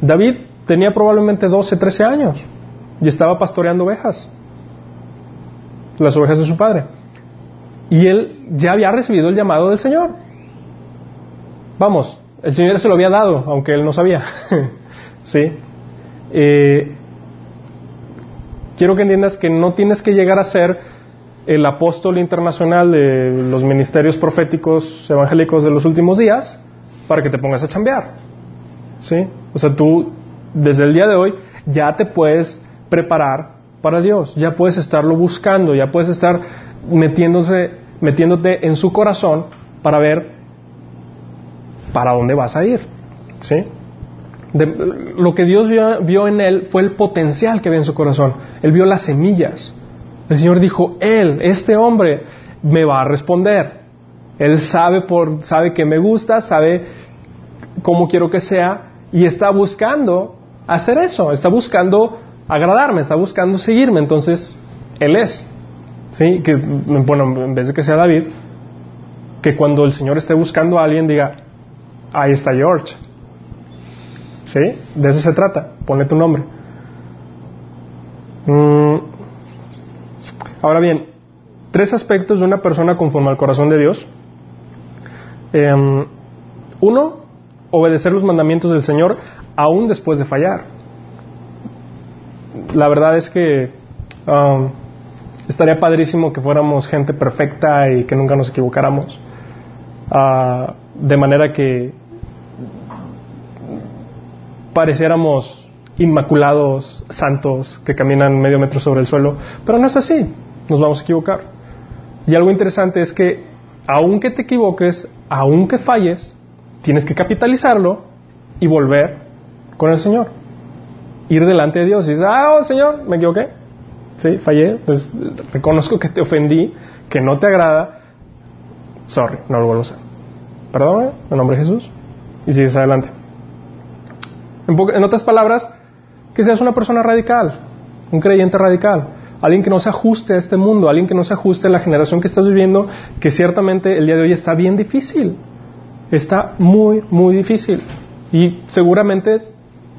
David tenía probablemente 12, 13 años y estaba pastoreando ovejas. Las ovejas de su padre. Y él ya había recibido el llamado del Señor. Vamos, el Señor se lo había dado, aunque él no sabía. *laughs* ¿Sí? Eh, quiero que entiendas que no tienes que llegar a ser el apóstol internacional de los ministerios proféticos evangélicos de los últimos días para que te pongas a chambear. ¿Sí? O sea, tú desde el día de hoy ya te puedes preparar para Dios, ya puedes estarlo buscando, ya puedes estar metiéndose, metiéndote en su corazón para ver para dónde vas a ir. ¿Sí? lo que Dios vio, en él fue el potencial que había en su corazón. Él vio las semillas. El Señor dijo, Él, este hombre, me va a responder. Él sabe, por, sabe que me gusta, sabe cómo quiero que sea y está buscando hacer eso, está buscando agradarme, está buscando seguirme. Entonces, Él es. ¿Sí? Que, bueno, en vez de que sea David, que cuando el Señor esté buscando a alguien diga, ahí está George. ¿Sí? De eso se trata. Ponle tu nombre. Mm. Ahora bien, tres aspectos de una persona conforme al corazón de Dios. Em, uno, obedecer los mandamientos del Señor aún después de fallar. La verdad es que um, estaría padrísimo que fuéramos gente perfecta y que nunca nos equivocáramos. Ah, de manera que pareciéramos inmaculados, santos, que caminan medio metro sobre el suelo, pero no es así, nos vamos a equivocar. Y algo interesante es que, aunque te equivoques, aunque falles, tienes que capitalizarlo y volver con el Señor. Ir delante de Dios y decir, ah, oh, Señor, me equivoqué, sí, fallé, pues reconozco que te ofendí, que no te agrada, sorry, no lo vuelvo a hacer. Perdóname, en nombre de Jesús, y sigues adelante. En, otras palabras, que seas una persona radical, un creyente radical, alguien que no se ajuste a este mundo, alguien que no se ajuste a la generación que estás viviendo, que ciertamente el día de hoy está bien difícil. Está muy, muy difícil. Y seguramente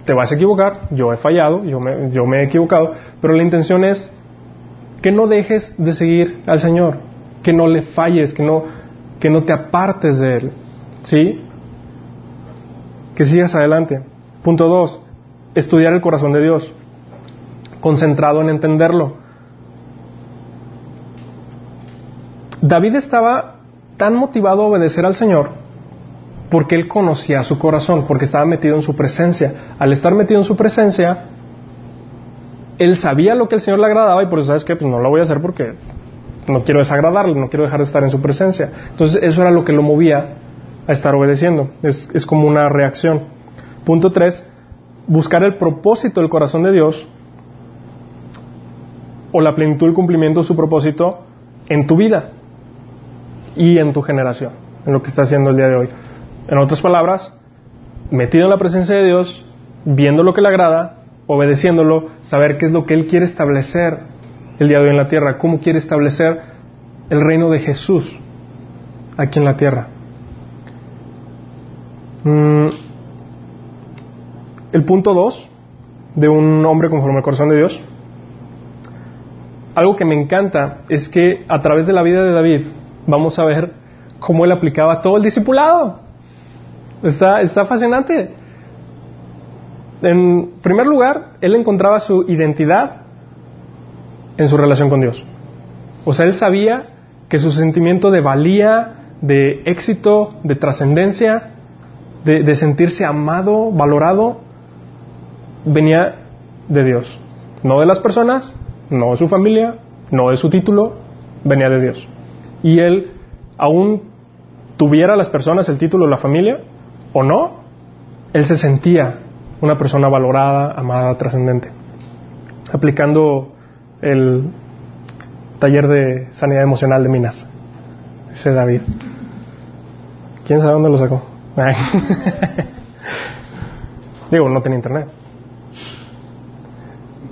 te vas a equivocar, yo he fallado, yo me, he equivocado, pero la intención es que no dejes de seguir al Señor, que no le falles, que no, que no te apartes de Él. ¿Sí? Que sigas adelante. Punto dos, estudiar el corazón de Dios, concentrado en entenderlo. David estaba tan motivado a obedecer al Señor porque él conocía su corazón, porque estaba metido en su presencia. Al estar metido en su presencia, él sabía lo que el Señor le agradaba y por eso sabes que pues no lo voy a hacer porque no quiero desagradarle, no quiero dejar de estar en su presencia. Entonces eso era lo que lo movía a estar obedeciendo. Es, es como una reacción. Punto 3. Buscar el propósito del corazón de Dios o la plenitud y cumplimiento de su propósito en tu vida y en tu generación, en lo que está haciendo el día de hoy. En otras palabras, metido en la presencia de Dios, viendo lo que le agrada, obedeciéndolo, saber qué es lo que Él quiere establecer el día de hoy en la tierra, cómo quiere establecer el reino de Jesús aquí en la tierra. Mm, el punto 2 de un hombre conforme al corazón de Dios, algo que me encanta es que a través de la vida de David vamos a ver cómo él aplicaba todo el discipulado. Está, está fascinante. En primer lugar, él encontraba su identidad en su relación con Dios. O sea, él sabía que su sentimiento de valía, de éxito, de trascendencia, de, de, sentirse amado, valorado, venía de Dios. No de las personas, no de su familia, no de su título, venía de Dios. Y él, aún tuviera las personas el título la familia o no, él se sentía una persona valorada, amada, trascendente. aplicando el taller de sanidad emocional de Minas. Dice David. ¿Quién sabe dónde lo sacó? *laughs* Digo, no tenía internet.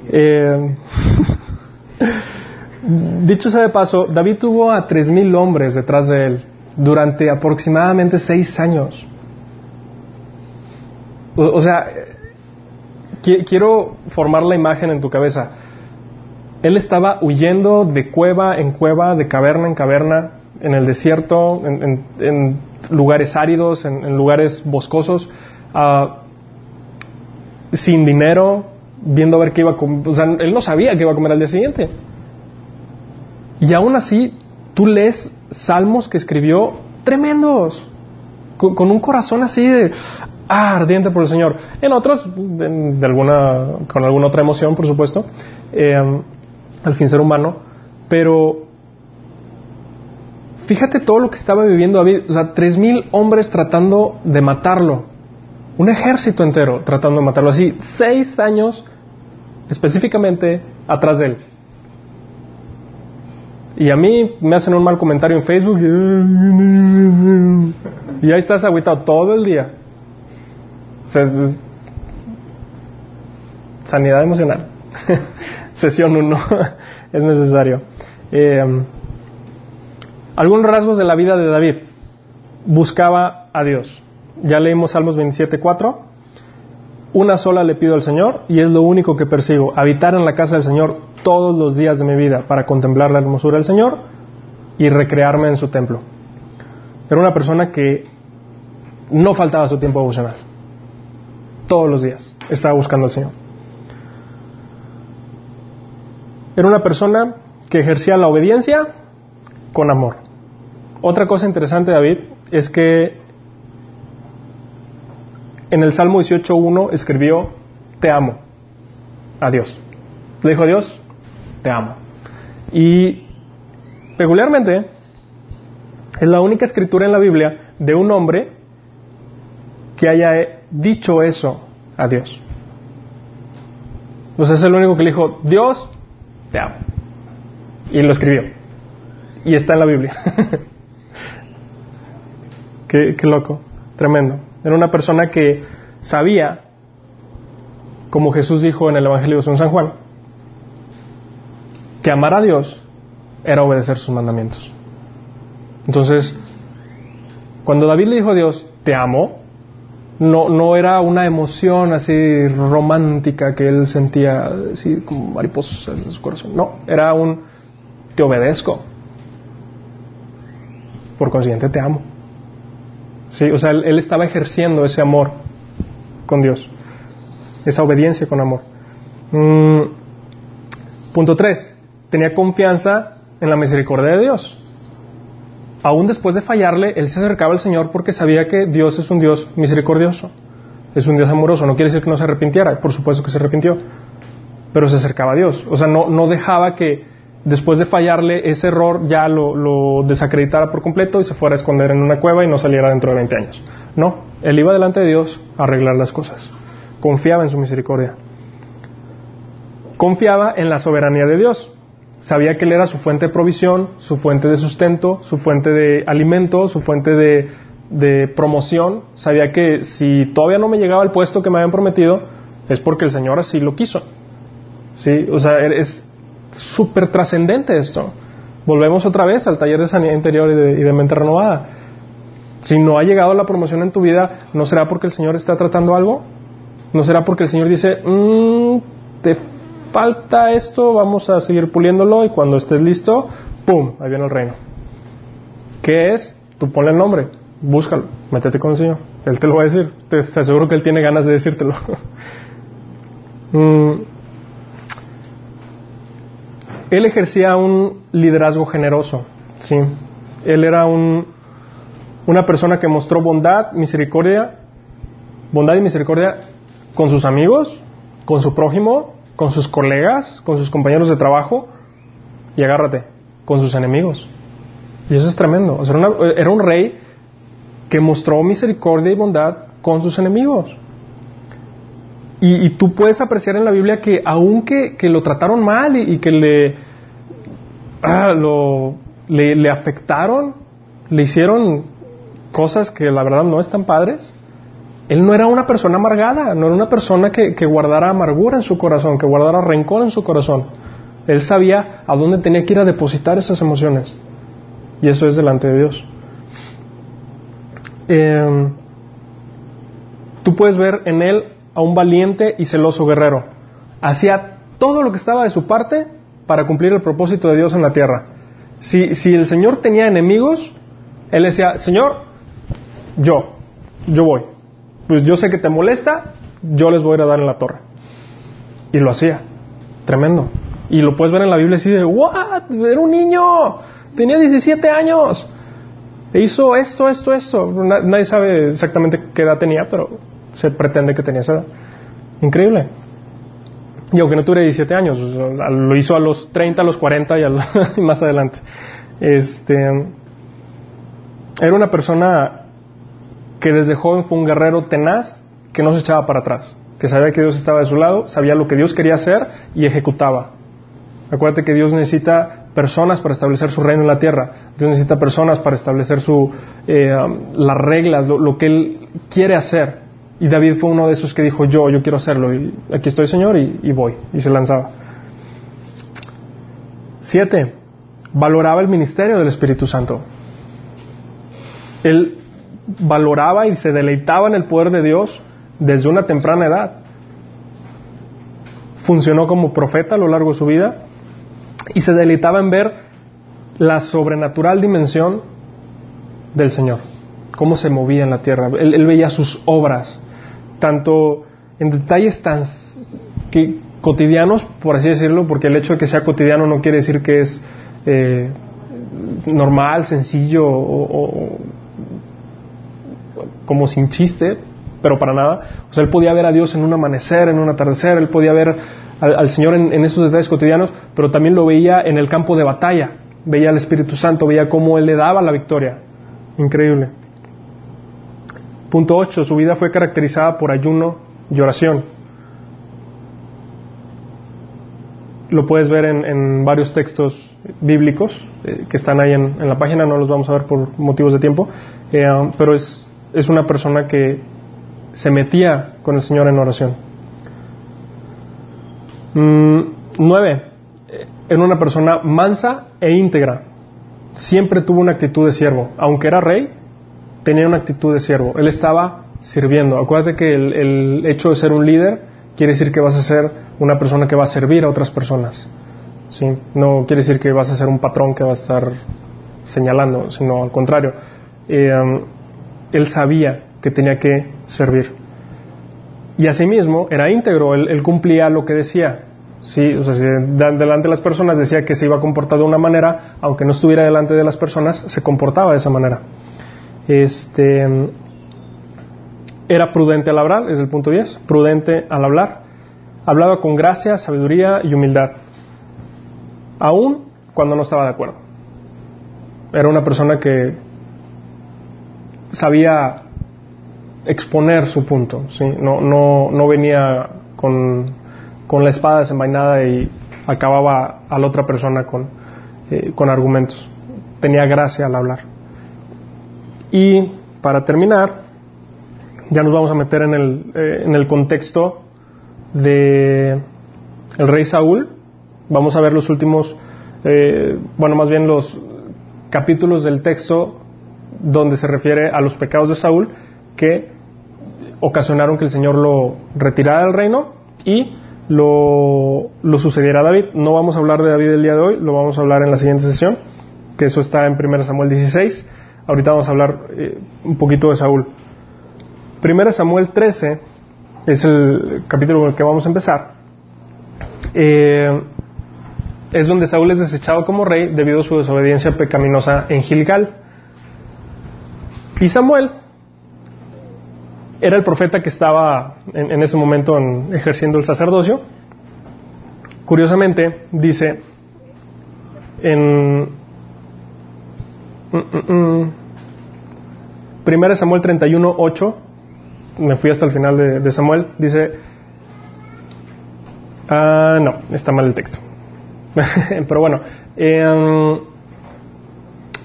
Eh, *laughs* dicho sea de paso, David tuvo a tres mil hombres detrás de él durante aproximadamente seis años. O, sea, quiero formar la imagen en tu cabeza. Él estaba huyendo de cueva en cueva, de caverna en caverna, en el desierto, en, lugares áridos, en, lugares boscosos, uh, sin dinero, viendo a ver qué iba a comer. O sea, él no sabía qué iba a comer al día siguiente. Y aún así, tú lees salmos que escribió tremendos, con, un corazón así de ah, ardiente por el Señor. En otros, de, alguna, con alguna otra emoción, por supuesto, eh, al fin ser humano, pero fíjate todo lo que estaba viviendo David, o sea, tres mil hombres tratando de matarlo, un ejército entero tratando de matarlo, así, seis años específicamente atrás de él. Y a mí me hacen un mal comentario en Facebook y *laughs* ahí estás agüitado todo el día. Sanidad emocional. *laughs* Sesión 1 *laughs* es necesario. Eh, algunos rasgos de la vida de David. Buscaba a Dios. Ya leímos Salmos 27.4. Una sola le pido al Señor y es lo único que persigo, habitar en la casa del Señor todos los días de mi vida para contemplar la hermosura del Señor y recrearme en su templo. Era una persona que no faltaba su tiempo devocional. Todos los días estaba buscando al Señor. Era una persona que ejercía la obediencia con amor. Otra cosa interesante, David, es que en el Salmo 18.1 escribió, te amo a Dios. Le dijo a Dios, te amo. Y peculiarmente es la única escritura en la Biblia de un hombre que haya dicho eso a Dios. Pues es el único que le dijo, Dios, te amo. Y lo escribió. Y está en la Biblia. *laughs* qué, qué loco, tremendo. Era una persona que sabía, como Jesús dijo en el Evangelio de San Juan, que amar a Dios era obedecer sus mandamientos. Entonces, cuando David le dijo a Dios, te amo, no, no era una emoción así romántica que él sentía así como mariposas en su corazón. No, era un te obedezco. Por consiguiente te amo. Sí, o sea, él, estaba ejerciendo ese amor con Dios, esa obediencia con amor. Mm, punto 3. Tenía confianza en la misericordia de Dios. Aún después de fallarle, él se acercaba al Señor porque sabía que Dios es un Dios misericordioso, es un Dios amoroso. No quiere decir que no se arrepintiera, por supuesto que se arrepintió, pero se acercaba a Dios. O sea, no, no dejaba que después de fallarle ese error ya lo, desacreditara por completo y se fuera a esconder en una cueva y no saliera dentro de 20 años. No, él iba delante de Dios a arreglar las cosas. Confiaba en su misericordia. Confiaba en la soberanía de Dios. Sabía que Él era su fuente de provisión, su fuente de sustento, su fuente de alimento, su fuente de, de promoción. Sabía que si todavía no me llegaba el puesto que me habían prometido, es porque el Señor así lo quiso. ¿Sí? O sea, es, súper trascendente esto. Volvemos otra vez al taller de sanidad interior y de, mente renovada. Si no ha llegado la promoción en tu vida, ¿no será porque el Señor está tratando algo? ¿No será porque el Señor dice, mm, te falta esto, vamos a seguir puliéndolo y cuando estés listo, ¡pum! Ahí viene el reino. ¿Qué es? Tú ponle el nombre, búscalo, métete con el Señor. Él te lo va a decir. Te, aseguro que Él tiene ganas de decírtelo. *laughs* mm, él ejercía un liderazgo generoso, ¿sí? Él era un, una persona que mostró bondad, misericordia, bondad y misericordia con sus amigos, con su prójimo, con sus colegas, con sus compañeros de trabajo y agárrate, con sus enemigos. Y eso es tremendo. era un rey que mostró misericordia y bondad con sus enemigos. Y, tú puedes apreciar en la Biblia que aunque que lo trataron mal y, que le, ah, lo, le, afectaron, le hicieron cosas que la verdad no están padres, él no era una persona amargada, no era una persona que, guardara amargura en su corazón, que guardara rencor en su corazón. Él sabía a dónde tenía que ir a depositar esas emociones. Y eso es delante de Dios. Em, tú puedes ver en él a un valiente y celoso guerrero. Hacía todo lo que estaba de su parte para cumplir el propósito de Dios en la tierra. Si, si el Señor tenía enemigos, él decía, Señor, yo, yo voy. Pues yo sé que te molesta, yo les voy a a dar en la torre. Y lo hacía. Tremendo. Y lo puedes ver en la Biblia así de, ¿what? Era un niño, tenía 17 años. E hizo esto, esto, esto. Nadie sabe exactamente qué edad tenía, pero se pretende que tenía esa edad. Increíble. Y aunque no tuviera 17 años, lo hizo a los 30, a los 40 *laughs* y, más adelante. Este, era una persona que desde joven fue un guerrero tenaz que no se echaba para atrás, que sabía que Dios estaba de su lado, sabía lo que Dios quería hacer y ejecutaba. Acuérdate que Dios necesita personas para establecer su reino en la tierra. Dios necesita personas para establecer su, eh, um, las reglas, lo, que Él quiere hacer. Y David fue uno de esos que dijo, yo, yo quiero hacerlo. Y aquí estoy, Señor, y, voy. Y se lanzaba. Siete, valoraba el ministerio del Espíritu Santo. Él valoraba y se deleitaba en el poder de Dios desde una temprana edad. Funcionó como profeta a lo largo de su vida y se deleitaba en ver la sobrenatural dimensión del Señor, cómo se movía en la tierra. Él, veía sus obras, tanto en detalles tan cotidianos, por así decirlo, porque el hecho de que sea cotidiano no quiere decir que es eh, normal, sencillo o, como sin chiste, pero para nada. O sea, él podía ver a Dios en un amanecer, en un atardecer, él podía ver al, Señor en, esos detalles cotidianos, pero también lo veía en el campo de batalla, veía al Espíritu Santo, veía cómo Él le daba la victoria. Increíble. Punto 8. Su vida fue caracterizada por ayuno y oración. Lo puedes ver en, varios textos bíblicos eh, que están ahí en, la página, no los vamos a ver por motivos de tiempo, eh, pero es, es una persona que se metía con el Señor en oración. Mm, nueve, era una persona mansa e íntegra. Siempre tuvo una actitud de siervo. Aunque era rey, tenía una actitud de siervo. Él estaba sirviendo. Acuérdate que el, hecho de ser un líder quiere decir que vas a ser una persona que va a servir a otras personas. ¿sí? No quiere decir que vas a ser un patrón que va a estar señalando, sino al contrario. Eh, um, él sabía que tenía que servir. Y asimismo era íntegro, él, cumplía lo que decía. Sí, o sea, si delante de las personas decía que se iba a comportar de una manera, aunque no estuviera delante de las personas, se comportaba de esa manera. Este, era prudente al hablar, es el punto 10, prudente al hablar. Hablaba con gracia, sabiduría y humildad, aun cuando no estaba de acuerdo. Era una persona que sabía exponer su punto, ¿sí? no, no, no venía con, la espada desenvainada y acababa a la otra persona con, eh, con argumentos. Tenía gracia al hablar. Y para terminar, ya nos vamos a meter en el, eh, en el contexto de el rey Saúl. Vamos a ver los últimos, eh, bueno, más bien los capítulos del texto donde se refiere a los pecados de Saúl que ocasionaron que el Señor lo retirara del reino y lo, sucediera a David. No vamos a hablar de David el día de hoy, lo vamos a hablar en la siguiente sesión, que eso está en 1 Samuel 16. Ahorita vamos a hablar eh, un poquito de Saúl. 1 Samuel 13 es el capítulo con el que vamos a empezar. Eh, es donde Saúl es desechado como rey debido a su desobediencia pecaminosa en Gilgal. Y Samuel era el profeta que estaba en, ese momento ejerciendo el sacerdocio. Curiosamente, dice en 1 mm, mm, mm, Samuel 31, 8, me fui hasta el final de, Samuel, dice, Ah, no, está mal el texto. *laughs* Pero bueno, em,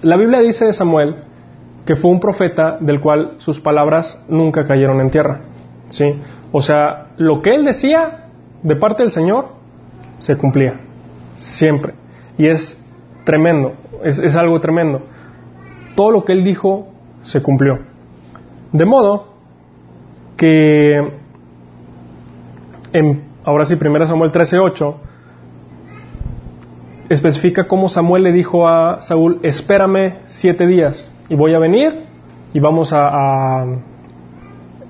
la Biblia dice de Samuel que fue un profeta del cual sus palabras nunca cayeron en tierra. ¿sí? O sea, lo que él decía de parte del Señor se cumplía, siempre. Y es tremendo, es, algo tremendo. Todo lo que él dijo se cumplió. De modo que, en, ahora sí, 1 Samuel 13:8, especifica cómo Samuel le dijo a Saúl, espérame siete días y voy a venir y vamos a,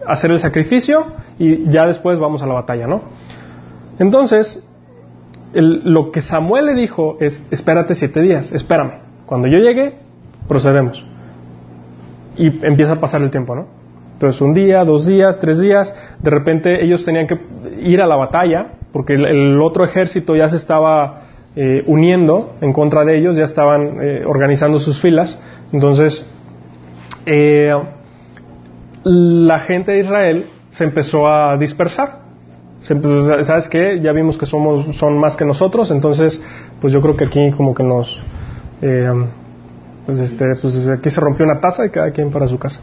hacer el sacrificio y ya después vamos a la batalla, ¿no? Entonces, lo que Samuel le dijo es, espérate siete días, espérame, cuando yo llegue, procedemos. Y empieza a pasar el tiempo, ¿no? Entonces, un día, dos días, tres días, de repente ellos tenían que ir a la batalla, porque el otro ejército ya se estaba eh, uniendo en contra de ellos, ya estaban eh, organizando sus filas. Entonces, eh, la gente de Israel se empezó a dispersar. ¿Sabes qué? Ya vimos que somos, son más que nosotros, entonces, pues yo creo que aquí como que nos... pues, este, pues aquí se rompió una taza y cada quien para su casa.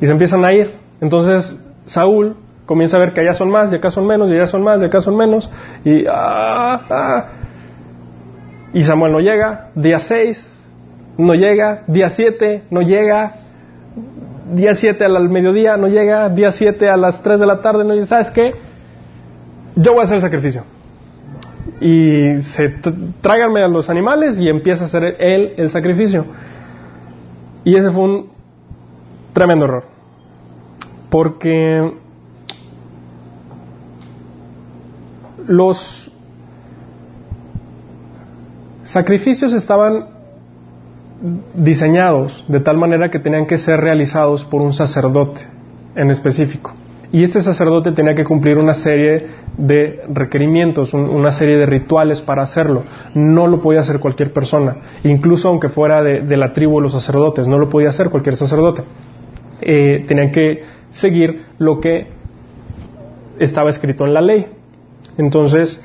Y se empiezan a ir. Entonces, Saúl comienza a ver que allá son más, y acá son menos, y allá son más, y acá son menos, y... Ah, ah, y Samuel no llega, día 6 no llega, día 7 no llega, día 7 al mediodía no llega, día 7 a las 3 de la tarde no llega. ¿Sabes qué? Yo voy a hacer el sacrificio. Y se tráiganme a los animales y empieza a hacer él el sacrificio. Y ese fue un tremendo error. Porque los sacrificios estaban diseñados de tal manera que tenían que ser realizados por un sacerdote en específico. Y este sacerdote tenía que cumplir una serie de requerimientos, una serie de rituales para hacerlo. No lo podía hacer cualquier persona, incluso aunque fuera de, la tribu de los sacerdotes, no lo podía hacer cualquier sacerdote. Eh, tenían que seguir lo que estaba escrito en la ley. Entonces,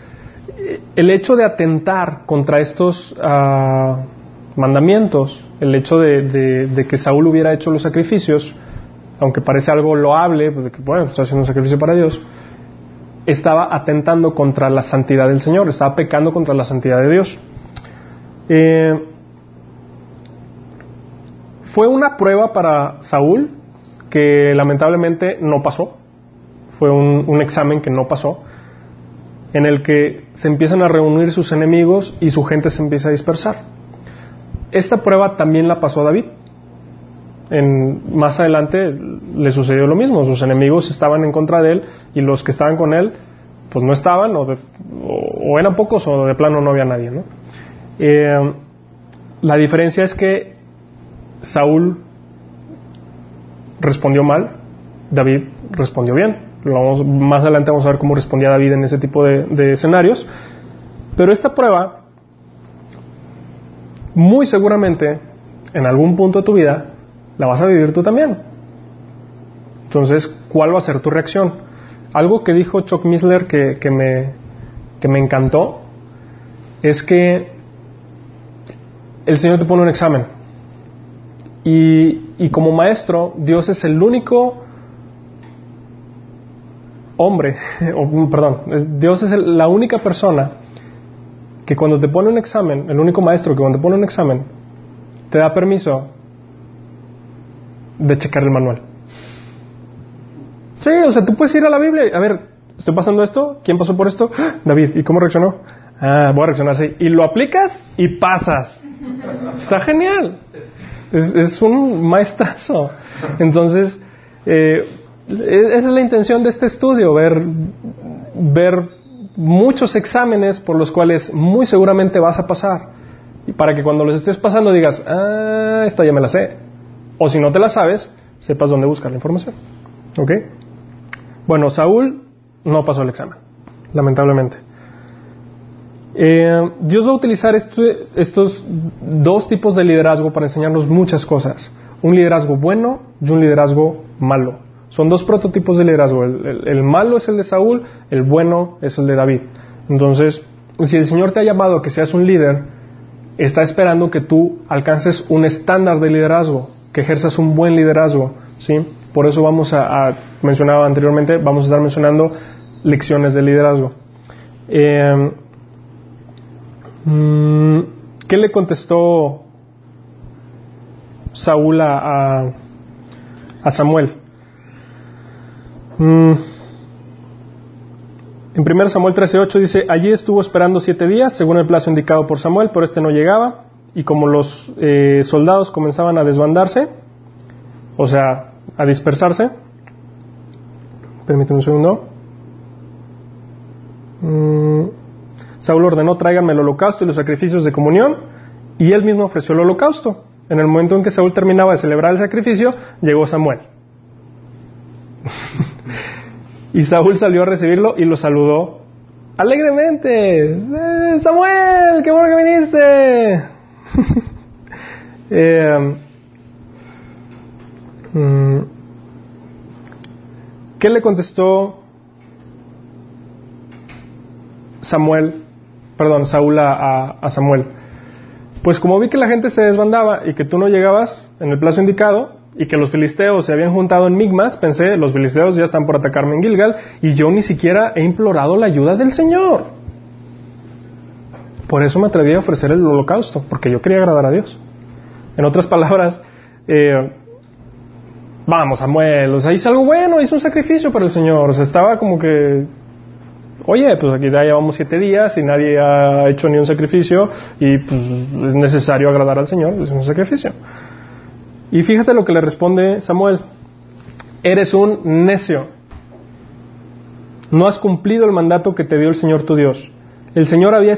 el hecho de atentar contra estos ah, mandamientos, el hecho de, que Saúl hubiera hecho los sacrificios, aunque parece algo loable, pues de que, bueno, está haciendo un sacrificio para Dios, estaba atentando contra la santidad del Señor, estaba pecando contra la santidad de Dios. Eh, fue una prueba para Saúl que lamentablemente no pasó, fue un examen que no pasó en el que se empiezan a reunir sus enemigos y su gente se empieza a dispersar. Esta prueba también la pasó David. En, más adelante le sucedió lo mismo, sus enemigos estaban en contra de él y los que estaban con él pues no estaban o, eran pocos o de plano no había nadie. Eh, la diferencia es que Saúl respondió mal, David respondió bien más adelante vamos a ver cómo respondía David en ese tipo de, escenarios. Pero esta prueba, muy seguramente, en algún punto de tu vida, la vas a vivir tú también. Entonces, ¿cuál va a ser tu reacción? Algo que dijo Chuck Misler que, que, me, que me encantó es que el Señor te pone un examen. Y, y como maestro, Dios es el único hombre, *laughs* o, perdón, Dios es la única persona que cuando te pone un examen, el único maestro que cuando te pone un examen, te da permiso de checar el manual. Sí, o sea, tú puedes ir a la Biblia, a ver, estoy pasando esto, ¿quién pasó por esto? David, ¿y cómo reaccionó? Ah, voy a reaccionar así. Y lo aplicas y pasas. Está genial. Es, un maestrazo. Entonces, eh, esa es la intención de este estudio, ver, ver muchos exámenes por los cuales muy seguramente vas a pasar. Y para que cuando los estés pasando digas, ah, esta ya me la sé. O si no te la sabes, sepas dónde buscar la información. ¿Ok? Bueno, Saúl no pasó el examen, lamentablemente. Eh, Dios va a utilizar estos dos tipos de liderazgo para enseñarnos muchas cosas. Un liderazgo bueno y un liderazgo malo. Son dos prototipos de liderazgo. El, malo es el de Saúl, el bueno es el de David. Entonces, si el Señor te ha llamado a que seas un líder, está esperando que tú alcances un estándar de liderazgo, que ejerzas un buen liderazgo, ¿sí? Por eso vamos a, mencionaba anteriormente, vamos a estar mencionando lecciones de liderazgo. Eh, mm, ¿Qué le contestó Saúl a, a, Samuel? Mm, en 1 Samuel 13:8 dice, allí estuvo esperando siete días, según el plazo indicado por Samuel, pero este no llegaba, y como los eh, soldados comenzaban a desbandarse, o sea, a dispersarse, permíteme un segundo, mm, Saúl ordenó, tráiganme el holocausto y los sacrificios de comunión, y él mismo ofreció el holocausto. En el momento en que Saúl terminaba de celebrar el sacrificio, llegó Samuel. *laughs* Y Saúl salió a recibirlo y lo saludó alegremente. Eh, Samuel, qué bueno que viniste. *laughs* Eh, mm, ¿Qué le contestó Samuel, perdón, Saúl a, a Samuel? Pues como vi que la gente se desbandaba y que tú no llegabas en el plazo indicado, y que los filisteos se habían juntado en Migmas, pensé, los filisteos ya están por atacarme en Gilgal y yo ni siquiera he implorado la ayuda del Señor. Por eso me atreví a ofrecer el holocausto, porque yo quería agradar a Dios. En otras palabras, eh, vamos Samuel, o sea, hice algo bueno, hice un sacrificio para el Señor, o sea, estaba como que, oye, pues aquí ya llevamos siete días y nadie ha hecho ni un sacrificio y pues es necesario agradar al Señor, es un sacrificio. Y fíjate lo que le responde Samuel. Eres un necio. No has cumplido el mandato que te dio el Señor tu Dios. El Señor había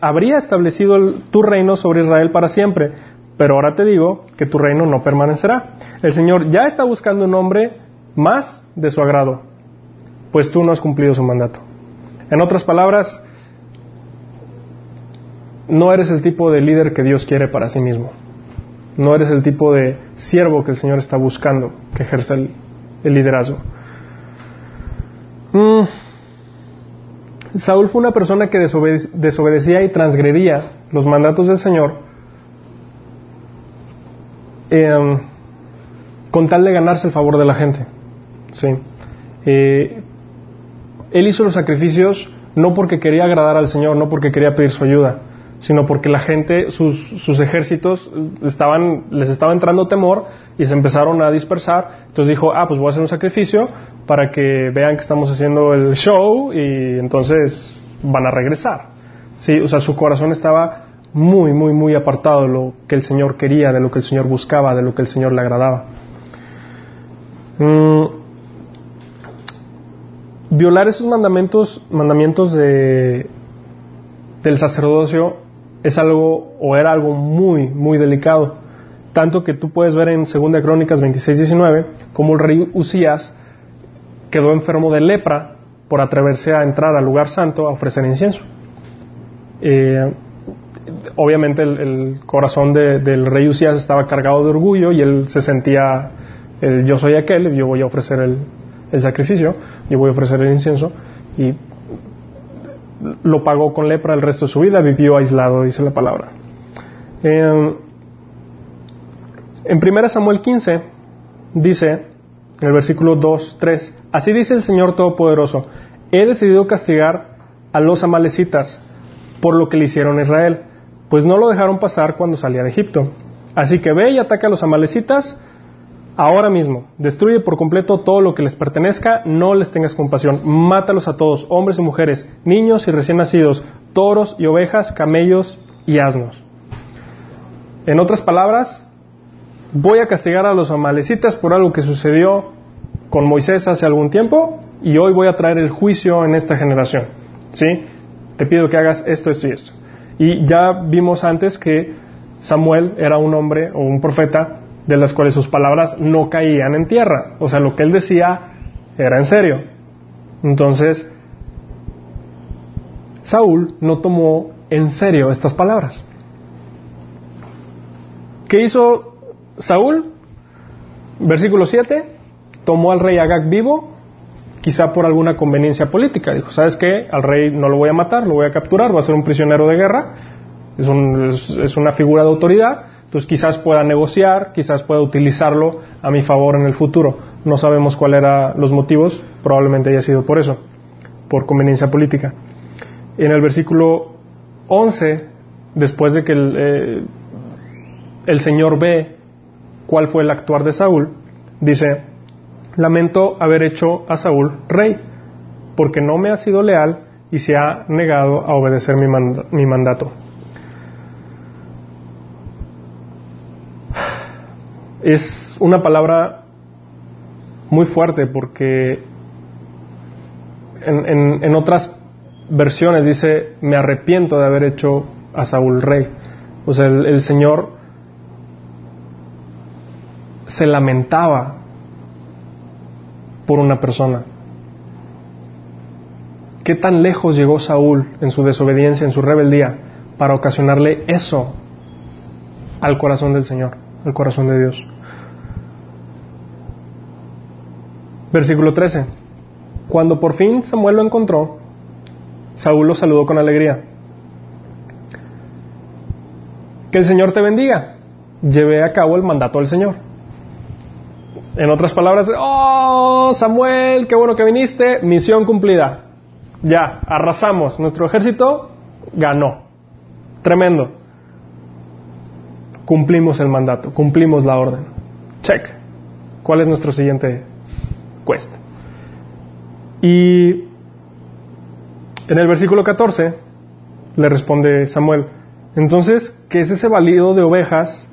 habría establecido tu reino sobre Israel para siempre, pero ahora te digo que tu reino no permanecerá. El Señor ya está buscando un hombre más de su agrado, pues tú no has cumplido su mandato. En otras palabras, no eres el tipo de líder que Dios quiere para sí mismo. No eres el tipo de siervo que el Señor está buscando que ejerza el, liderazgo. Mm. Saúl fue una persona que desobedecía y transgredía los mandatos del Señor em, con tal de ganarse el favor de la gente. ¿sí? Eh, él hizo los sacrificios no porque quería agradar al Señor, no porque quería pedir su ayuda, sino porque la gente, sus, sus ejércitos estaban, les estaba entrando temor y se empezaron a dispersar. Entonces dijo, ah, pues voy a hacer un sacrificio para que vean que estamos haciendo el show y entonces van a regresar. Sí, o sea, su corazón estaba muy, muy, muy apartado de lo que el Señor quería, de lo que el Señor buscaba, de lo que el Señor le agradaba. Mm, violar esos mandamientos, mandamientos de, del sacerdocio es algo o era algo muy, muy delicado. Tanto que tú puedes ver en 2 Crónicas 26-19 como el rey Usías quedó enfermo de lepra por atreverse a entrar al lugar santo a ofrecer incienso. Eh, obviamente el, corazón del rey Usías estaba cargado de orgullo y él se sentía, el, yo soy aquel, yo voy a ofrecer el, el sacrificio, yo voy a ofrecer el incienso y lo pagó con lepra el resto de su vida, vivió aislado, dice la palabra. en 1 Samuel 15 dice, en el versículo 2, 3, así dice el Señor Todopoderoso, he decidido castigar a los amalecitas por lo que le hicieron a Israel, pues no lo dejaron pasar cuando salía de Egipto. Así que ve y ataca a los amalecitas Ahora mismo, destruye por completo todo lo que les pertenezca, no les tengas compasión, mátalos a todos, hombres y mujeres, niños y recién nacidos, toros y ovejas, camellos y asnos. En otras palabras, voy a castigar a los amalecitas por algo que sucedió con Moisés hace algún tiempo y hoy voy a traer el juicio en esta generación. ¿Sí? Te pido que hagas esto, esto y esto. Y ya vimos antes que Samuel era un hombre o un profeta de las cuales sus palabras no caían en tierra. O sea, lo que él decía era en serio. Entonces, Saúl no tomó en serio estas palabras. ¿Qué hizo Saúl? Versículo 7, tomó al rey Agag vivo quizá por alguna conveniencia política. Dijo, ¿sabes qué? Al rey no lo voy a matar, lo voy a capturar, va a ser un prisionero de guerra, es, es una figura de autoridad, entonces quizás pueda negociar, quizás pueda utilizarlo a mi favor en el futuro. No sabemos cuáles eran los motivos, probablemente haya sido por eso, por conveniencia política. En el versículo 11, después de que el, eh, el Señor ve cuál fue el actuar de Saúl, dice, lamento haber hecho a Saúl rey, porque no me ha sido leal y se ha negado a obedecer mi mandato. Es una palabra muy fuerte porque en, otras versiones dice, me arrepiento de haber hecho a Saúl rey. O sea, el, el Señor se lamentaba por una persona. ¿Qué tan lejos llegó Saúl en su desobediencia, en su rebeldía, para ocasionarle eso al corazón del Señor, al corazón de Dios? Versículo 13. Cuando por fin Samuel lo encontró, Saúl lo saludó con alegría. Que el Señor te bendiga. Llevé a cabo el mandato del Señor. En otras palabras, oh Samuel, qué bueno que viniste, misión cumplida. Ya, arrasamos, nuestro ejército ganó. Tremendo. Cumplimos el mandato, cumplimos la orden. Check. ¿Cuál es nuestro siguiente cuesta. Y en el versículo 14 le responde Samuel, entonces, ¿qué es ese balido de ovejas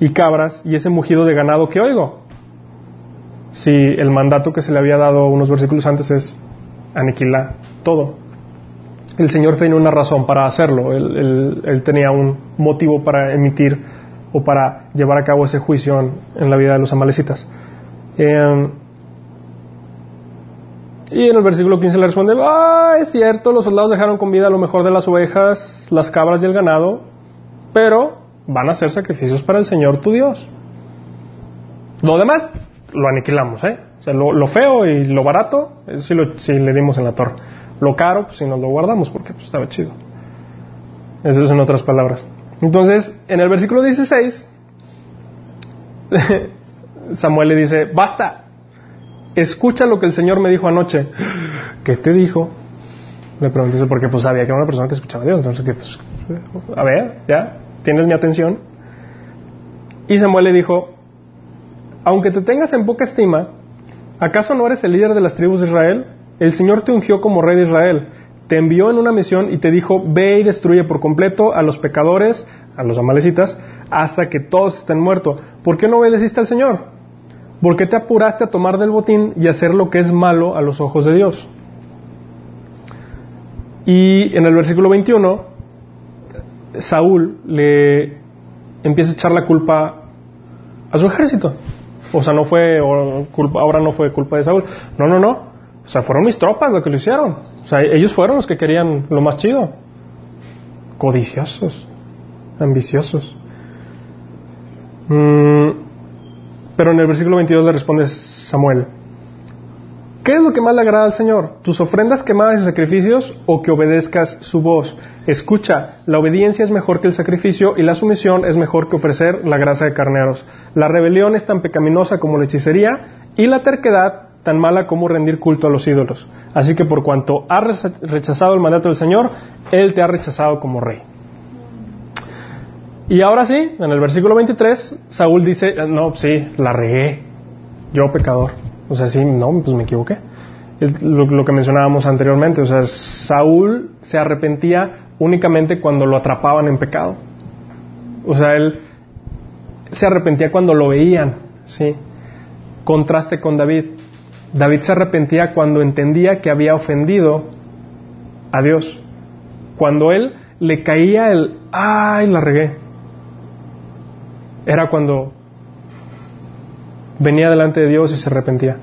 y cabras y ese mugido de ganado que oigo? Si el mandato que se le había dado unos versículos antes es aniquilar todo. El Señor tenía una razón para hacerlo, él, tenía un motivo para emitir o para llevar a cabo ese juicio en, la vida de los amalecitas. Eh, y en el versículo 15 le responde, ah, es cierto, los soldados dejaron con vida lo mejor de las ovejas, las cabras y el ganado, pero van a hacer sacrificios para el Señor tu Dios. Lo demás lo aniquilamos, ¿eh? O sea, lo, feo y lo barato, sí, lo, sí, le dimos en la torre. Lo caro, pues si nos lo guardamos porque pues, estaba chido. Eso es en otras palabras. Entonces, en el versículo 16, *laughs* Samuel le dice, basta, escucha lo que el Señor me dijo anoche. ¿Qué te dijo? Le pregunté eso porque pues sabía que era una persona que escuchaba a Dios. Entonces, que, pues, a ver, ya, tienes mi atención. Y Samuel le dijo, aunque te tengas en poca estima, ¿acaso no eres el líder de las tribus de Israel? El Señor te ungió como rey de Israel, te envió en una misión y te dijo, ve y destruye por completo a los pecadores, a los amalecitas, hasta que todos estén muertos. ¿Por qué no obedeciste al Señor? ¿Por qué te apuraste a tomar del botín y hacer lo que es malo a los ojos de Dios? Y en el versículo 21, Saúl le empieza a echar la culpa a su ejército. O sea, no fue, culpa, ahora no fue culpa de Saúl. No, no, no. O sea, fueron mis tropas los que lo hicieron. O sea, ellos fueron los que querían lo más chido. Codiciosos, ambiciosos. Mm, pero en el versículo 22 le responde Samuel, ¿qué es lo que más le agrada al Señor? ¿Tus ofrendas quemadas y sacrificios o que obedezcas su voz? Escucha, la obediencia es mejor que el sacrificio y la sumisión es mejor que ofrecer la grasa de carneros. La rebelión es tan pecaminosa como la hechicería y la terquedad tan mala como rendir culto a los ídolos. Así que por cuanto has rechazado el mandato del Señor, Él te ha rechazado como rey. Y ahora sí, en el versículo 23, Saúl dice, no, sí, la regué, yo pecador. O sea, sí, no, pues me equivoqué. Lo, que mencionábamos anteriormente, o sea, Saúl se arrepentía únicamente cuando lo atrapaban en pecado. O sea, él se arrepentía cuando lo veían, ¿sí? Contraste con David. David se arrepentía cuando entendía que había ofendido a Dios. Cuando él le caía el, ay, la regué era cuando venía delante de Dios y se arrepentía.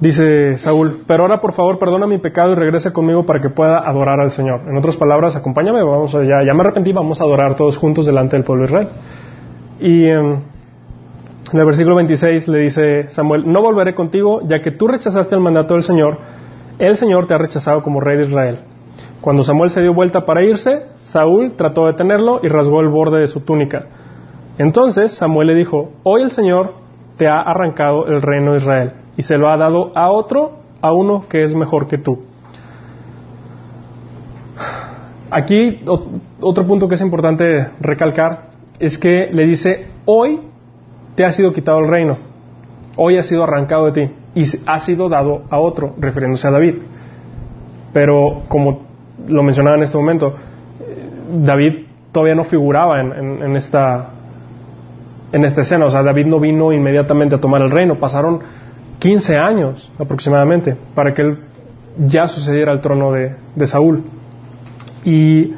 Dice Saúl, pero ahora por favor perdona mi pecado y regresa conmigo para que pueda adorar al Señor. En otras palabras, acompáñame, vamos ya, ya me arrepentí, vamos a adorar todos juntos delante del pueblo de Israel. Y em, En el versículo 26 le dice Samuel, no volveré contigo, ya que tú rechazaste el mandato del Señor, el Señor te ha rechazado como rey de Israel. Cuando Samuel se dio vuelta para irse, Saúl trató de detenerlo y rasgó el borde de su túnica. Entonces Samuel le dijo, hoy el Señor te ha arrancado el reino de Israel y se lo ha dado a otro, a uno que es mejor que tú. Aquí otro punto que es importante recalcar es que le dice, hoy te ha sido quitado el reino, hoy ha sido arrancado de ti y ha sido dado a otro, refiriéndose a David. Pero como lo mencionaba en este momento, David todavía no figuraba en, esta, en esta escena, o sea, David no vino inmediatamente a tomar el reino, pasaron 15 años aproximadamente para que él ya sucediera el trono de, de Saúl. Y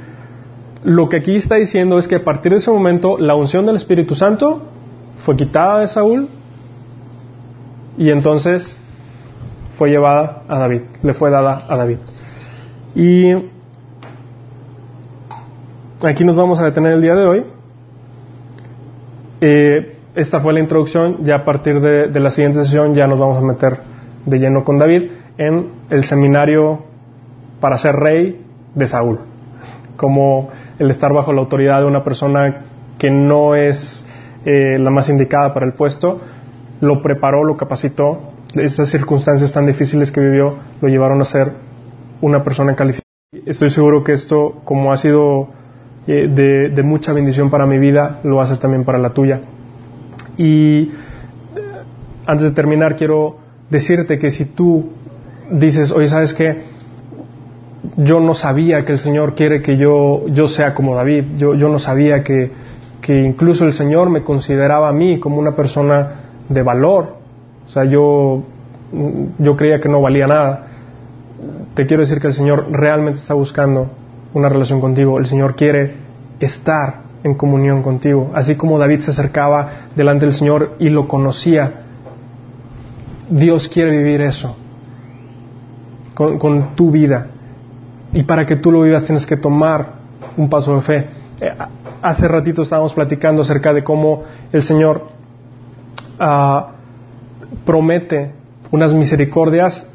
lo que aquí está diciendo es que a partir de ese momento la unción del Espíritu Santo fue quitada de Saúl y entonces fue llevada a David, le fue dada a David. Y aquí nos vamos a detener el día de hoy. Eh, esta fue la introducción, ya a partir de, de la siguiente sesión ya nos vamos a meter de lleno con David en el seminario para ser rey de Saúl, como el estar bajo la autoridad de una persona que no es eh, la más indicada para el puesto, lo preparó, lo capacitó. Estas circunstancias tan difíciles que vivió lo llevaron a ser una persona calificada. Estoy seguro que esto, como ha sido eh, de, mucha bendición para mi vida, lo va a ser también para la tuya. Y eh, antes de terminar, quiero decirte que si tú dices, oye, ¿sabes qué? Yo no sabía que el Señor quiere que yo, yo sea como David, yo, yo no sabía que, que incluso el Señor me consideraba a mí como una persona de valor. O sea, yo, yo creía que no valía nada. Te quiero decir que el Señor realmente está buscando una relación contigo. El Señor quiere estar en comunión contigo. Así como David se acercaba delante del Señor y lo conocía, Dios quiere vivir eso con, tu vida. Y para que tú lo vivas tienes que tomar un paso de fe. Eh, hace ratito estábamos platicando acerca de cómo el Señor ah, promete unas misericordias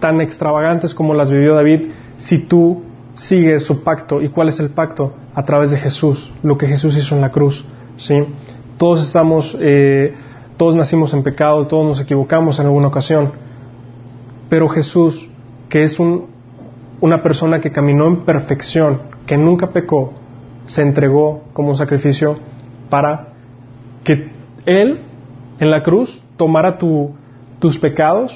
tan extravagantes como las vivió David si tú sigues su pacto. ¿Y cuál es el pacto? A través de Jesús, lo que Jesús hizo en la cruz. ¿sí? Todos estamos, eh, todos nacimos en pecado, todos nos equivocamos en alguna ocasión, pero Jesús, que es un, una persona que caminó en perfección, que nunca pecó, se entregó como un sacrificio para que Él en la cruz tomara tus pecados,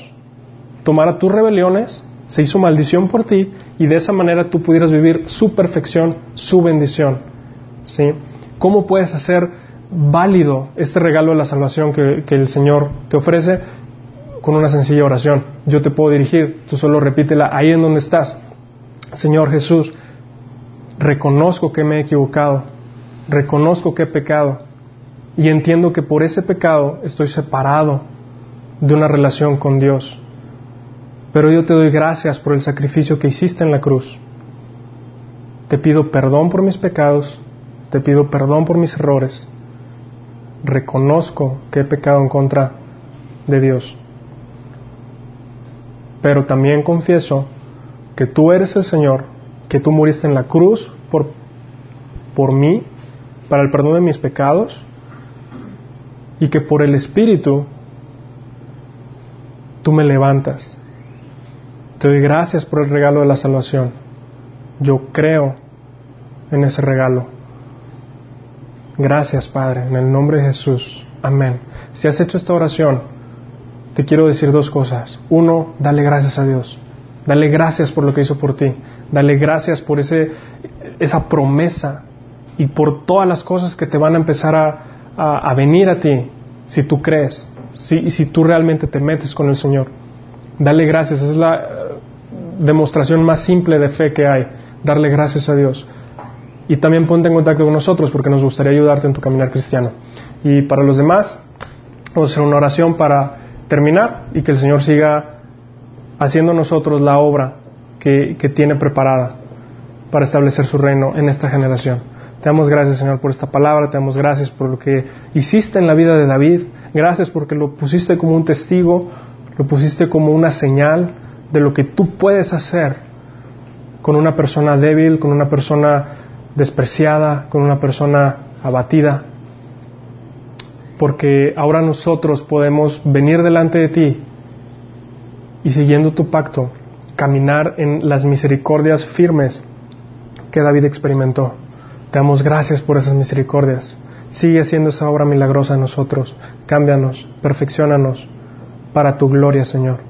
tomara tus rebeliones, se hizo maldición por ti y de esa manera tú pudieras vivir su perfección, su bendición. ¿sí? ¿Cómo puedes hacer válido este regalo de la salvación que, que el Señor te ofrece? Con una sencilla oración. Yo te puedo dirigir, tú solo repítela ahí en donde estás. Señor Jesús, reconozco que me he equivocado, reconozco que he pecado y entiendo que por ese pecado estoy separado de una relación con Dios. Pero yo te doy gracias por el sacrificio que hiciste en la cruz. Te pido perdón por mis pecados, te pido perdón por mis errores. Reconozco que he pecado en contra de Dios. Pero también confieso que tú eres el Señor que tú muriste en la cruz por, por mí, para el perdón de mis pecados, y que por el Espíritu tú me levantas. Te doy gracias por el regalo de la salvación. Yo creo en ese regalo. Gracias, Padre, en el nombre de Jesús. Amén. Si has hecho esta oración, te quiero decir dos cosas. Uno, dale gracias a Dios. Dale gracias por lo que hizo por ti. Dale gracias por ese, esa promesa y por todas las cosas que te van a empezar a, venir a ti si tú crees, si, si tú realmente te metes con el Señor. Dale gracias, es la demostración más simple de fe que hay, darle gracias a Dios. Y también ponte en contacto con nosotros porque nos gustaría ayudarte en tu caminar cristiano. Y para los demás, vamos a una oración para terminar y que el Señor siga haciendo nosotros la obra que, tiene preparada para establecer su reino en esta generación. Te damos gracias, Señor, por esta palabra, te damos gracias por lo que hiciste en la vida de David, Gracias porque lo pusiste como un testigo, lo pusiste como una señal de lo que tú puedes hacer con una persona débil, con una persona despreciada, con una persona abatida. Porque ahora nosotros podemos venir delante de ti y siguiendo tu pacto, caminar en las misericordias firmes que David experimentó. Te damos gracias por esas misericordias. Sigue haciendo esa obra milagrosa en nosotros. Cámbianos, perfeccionanos para tu gloria, Señor.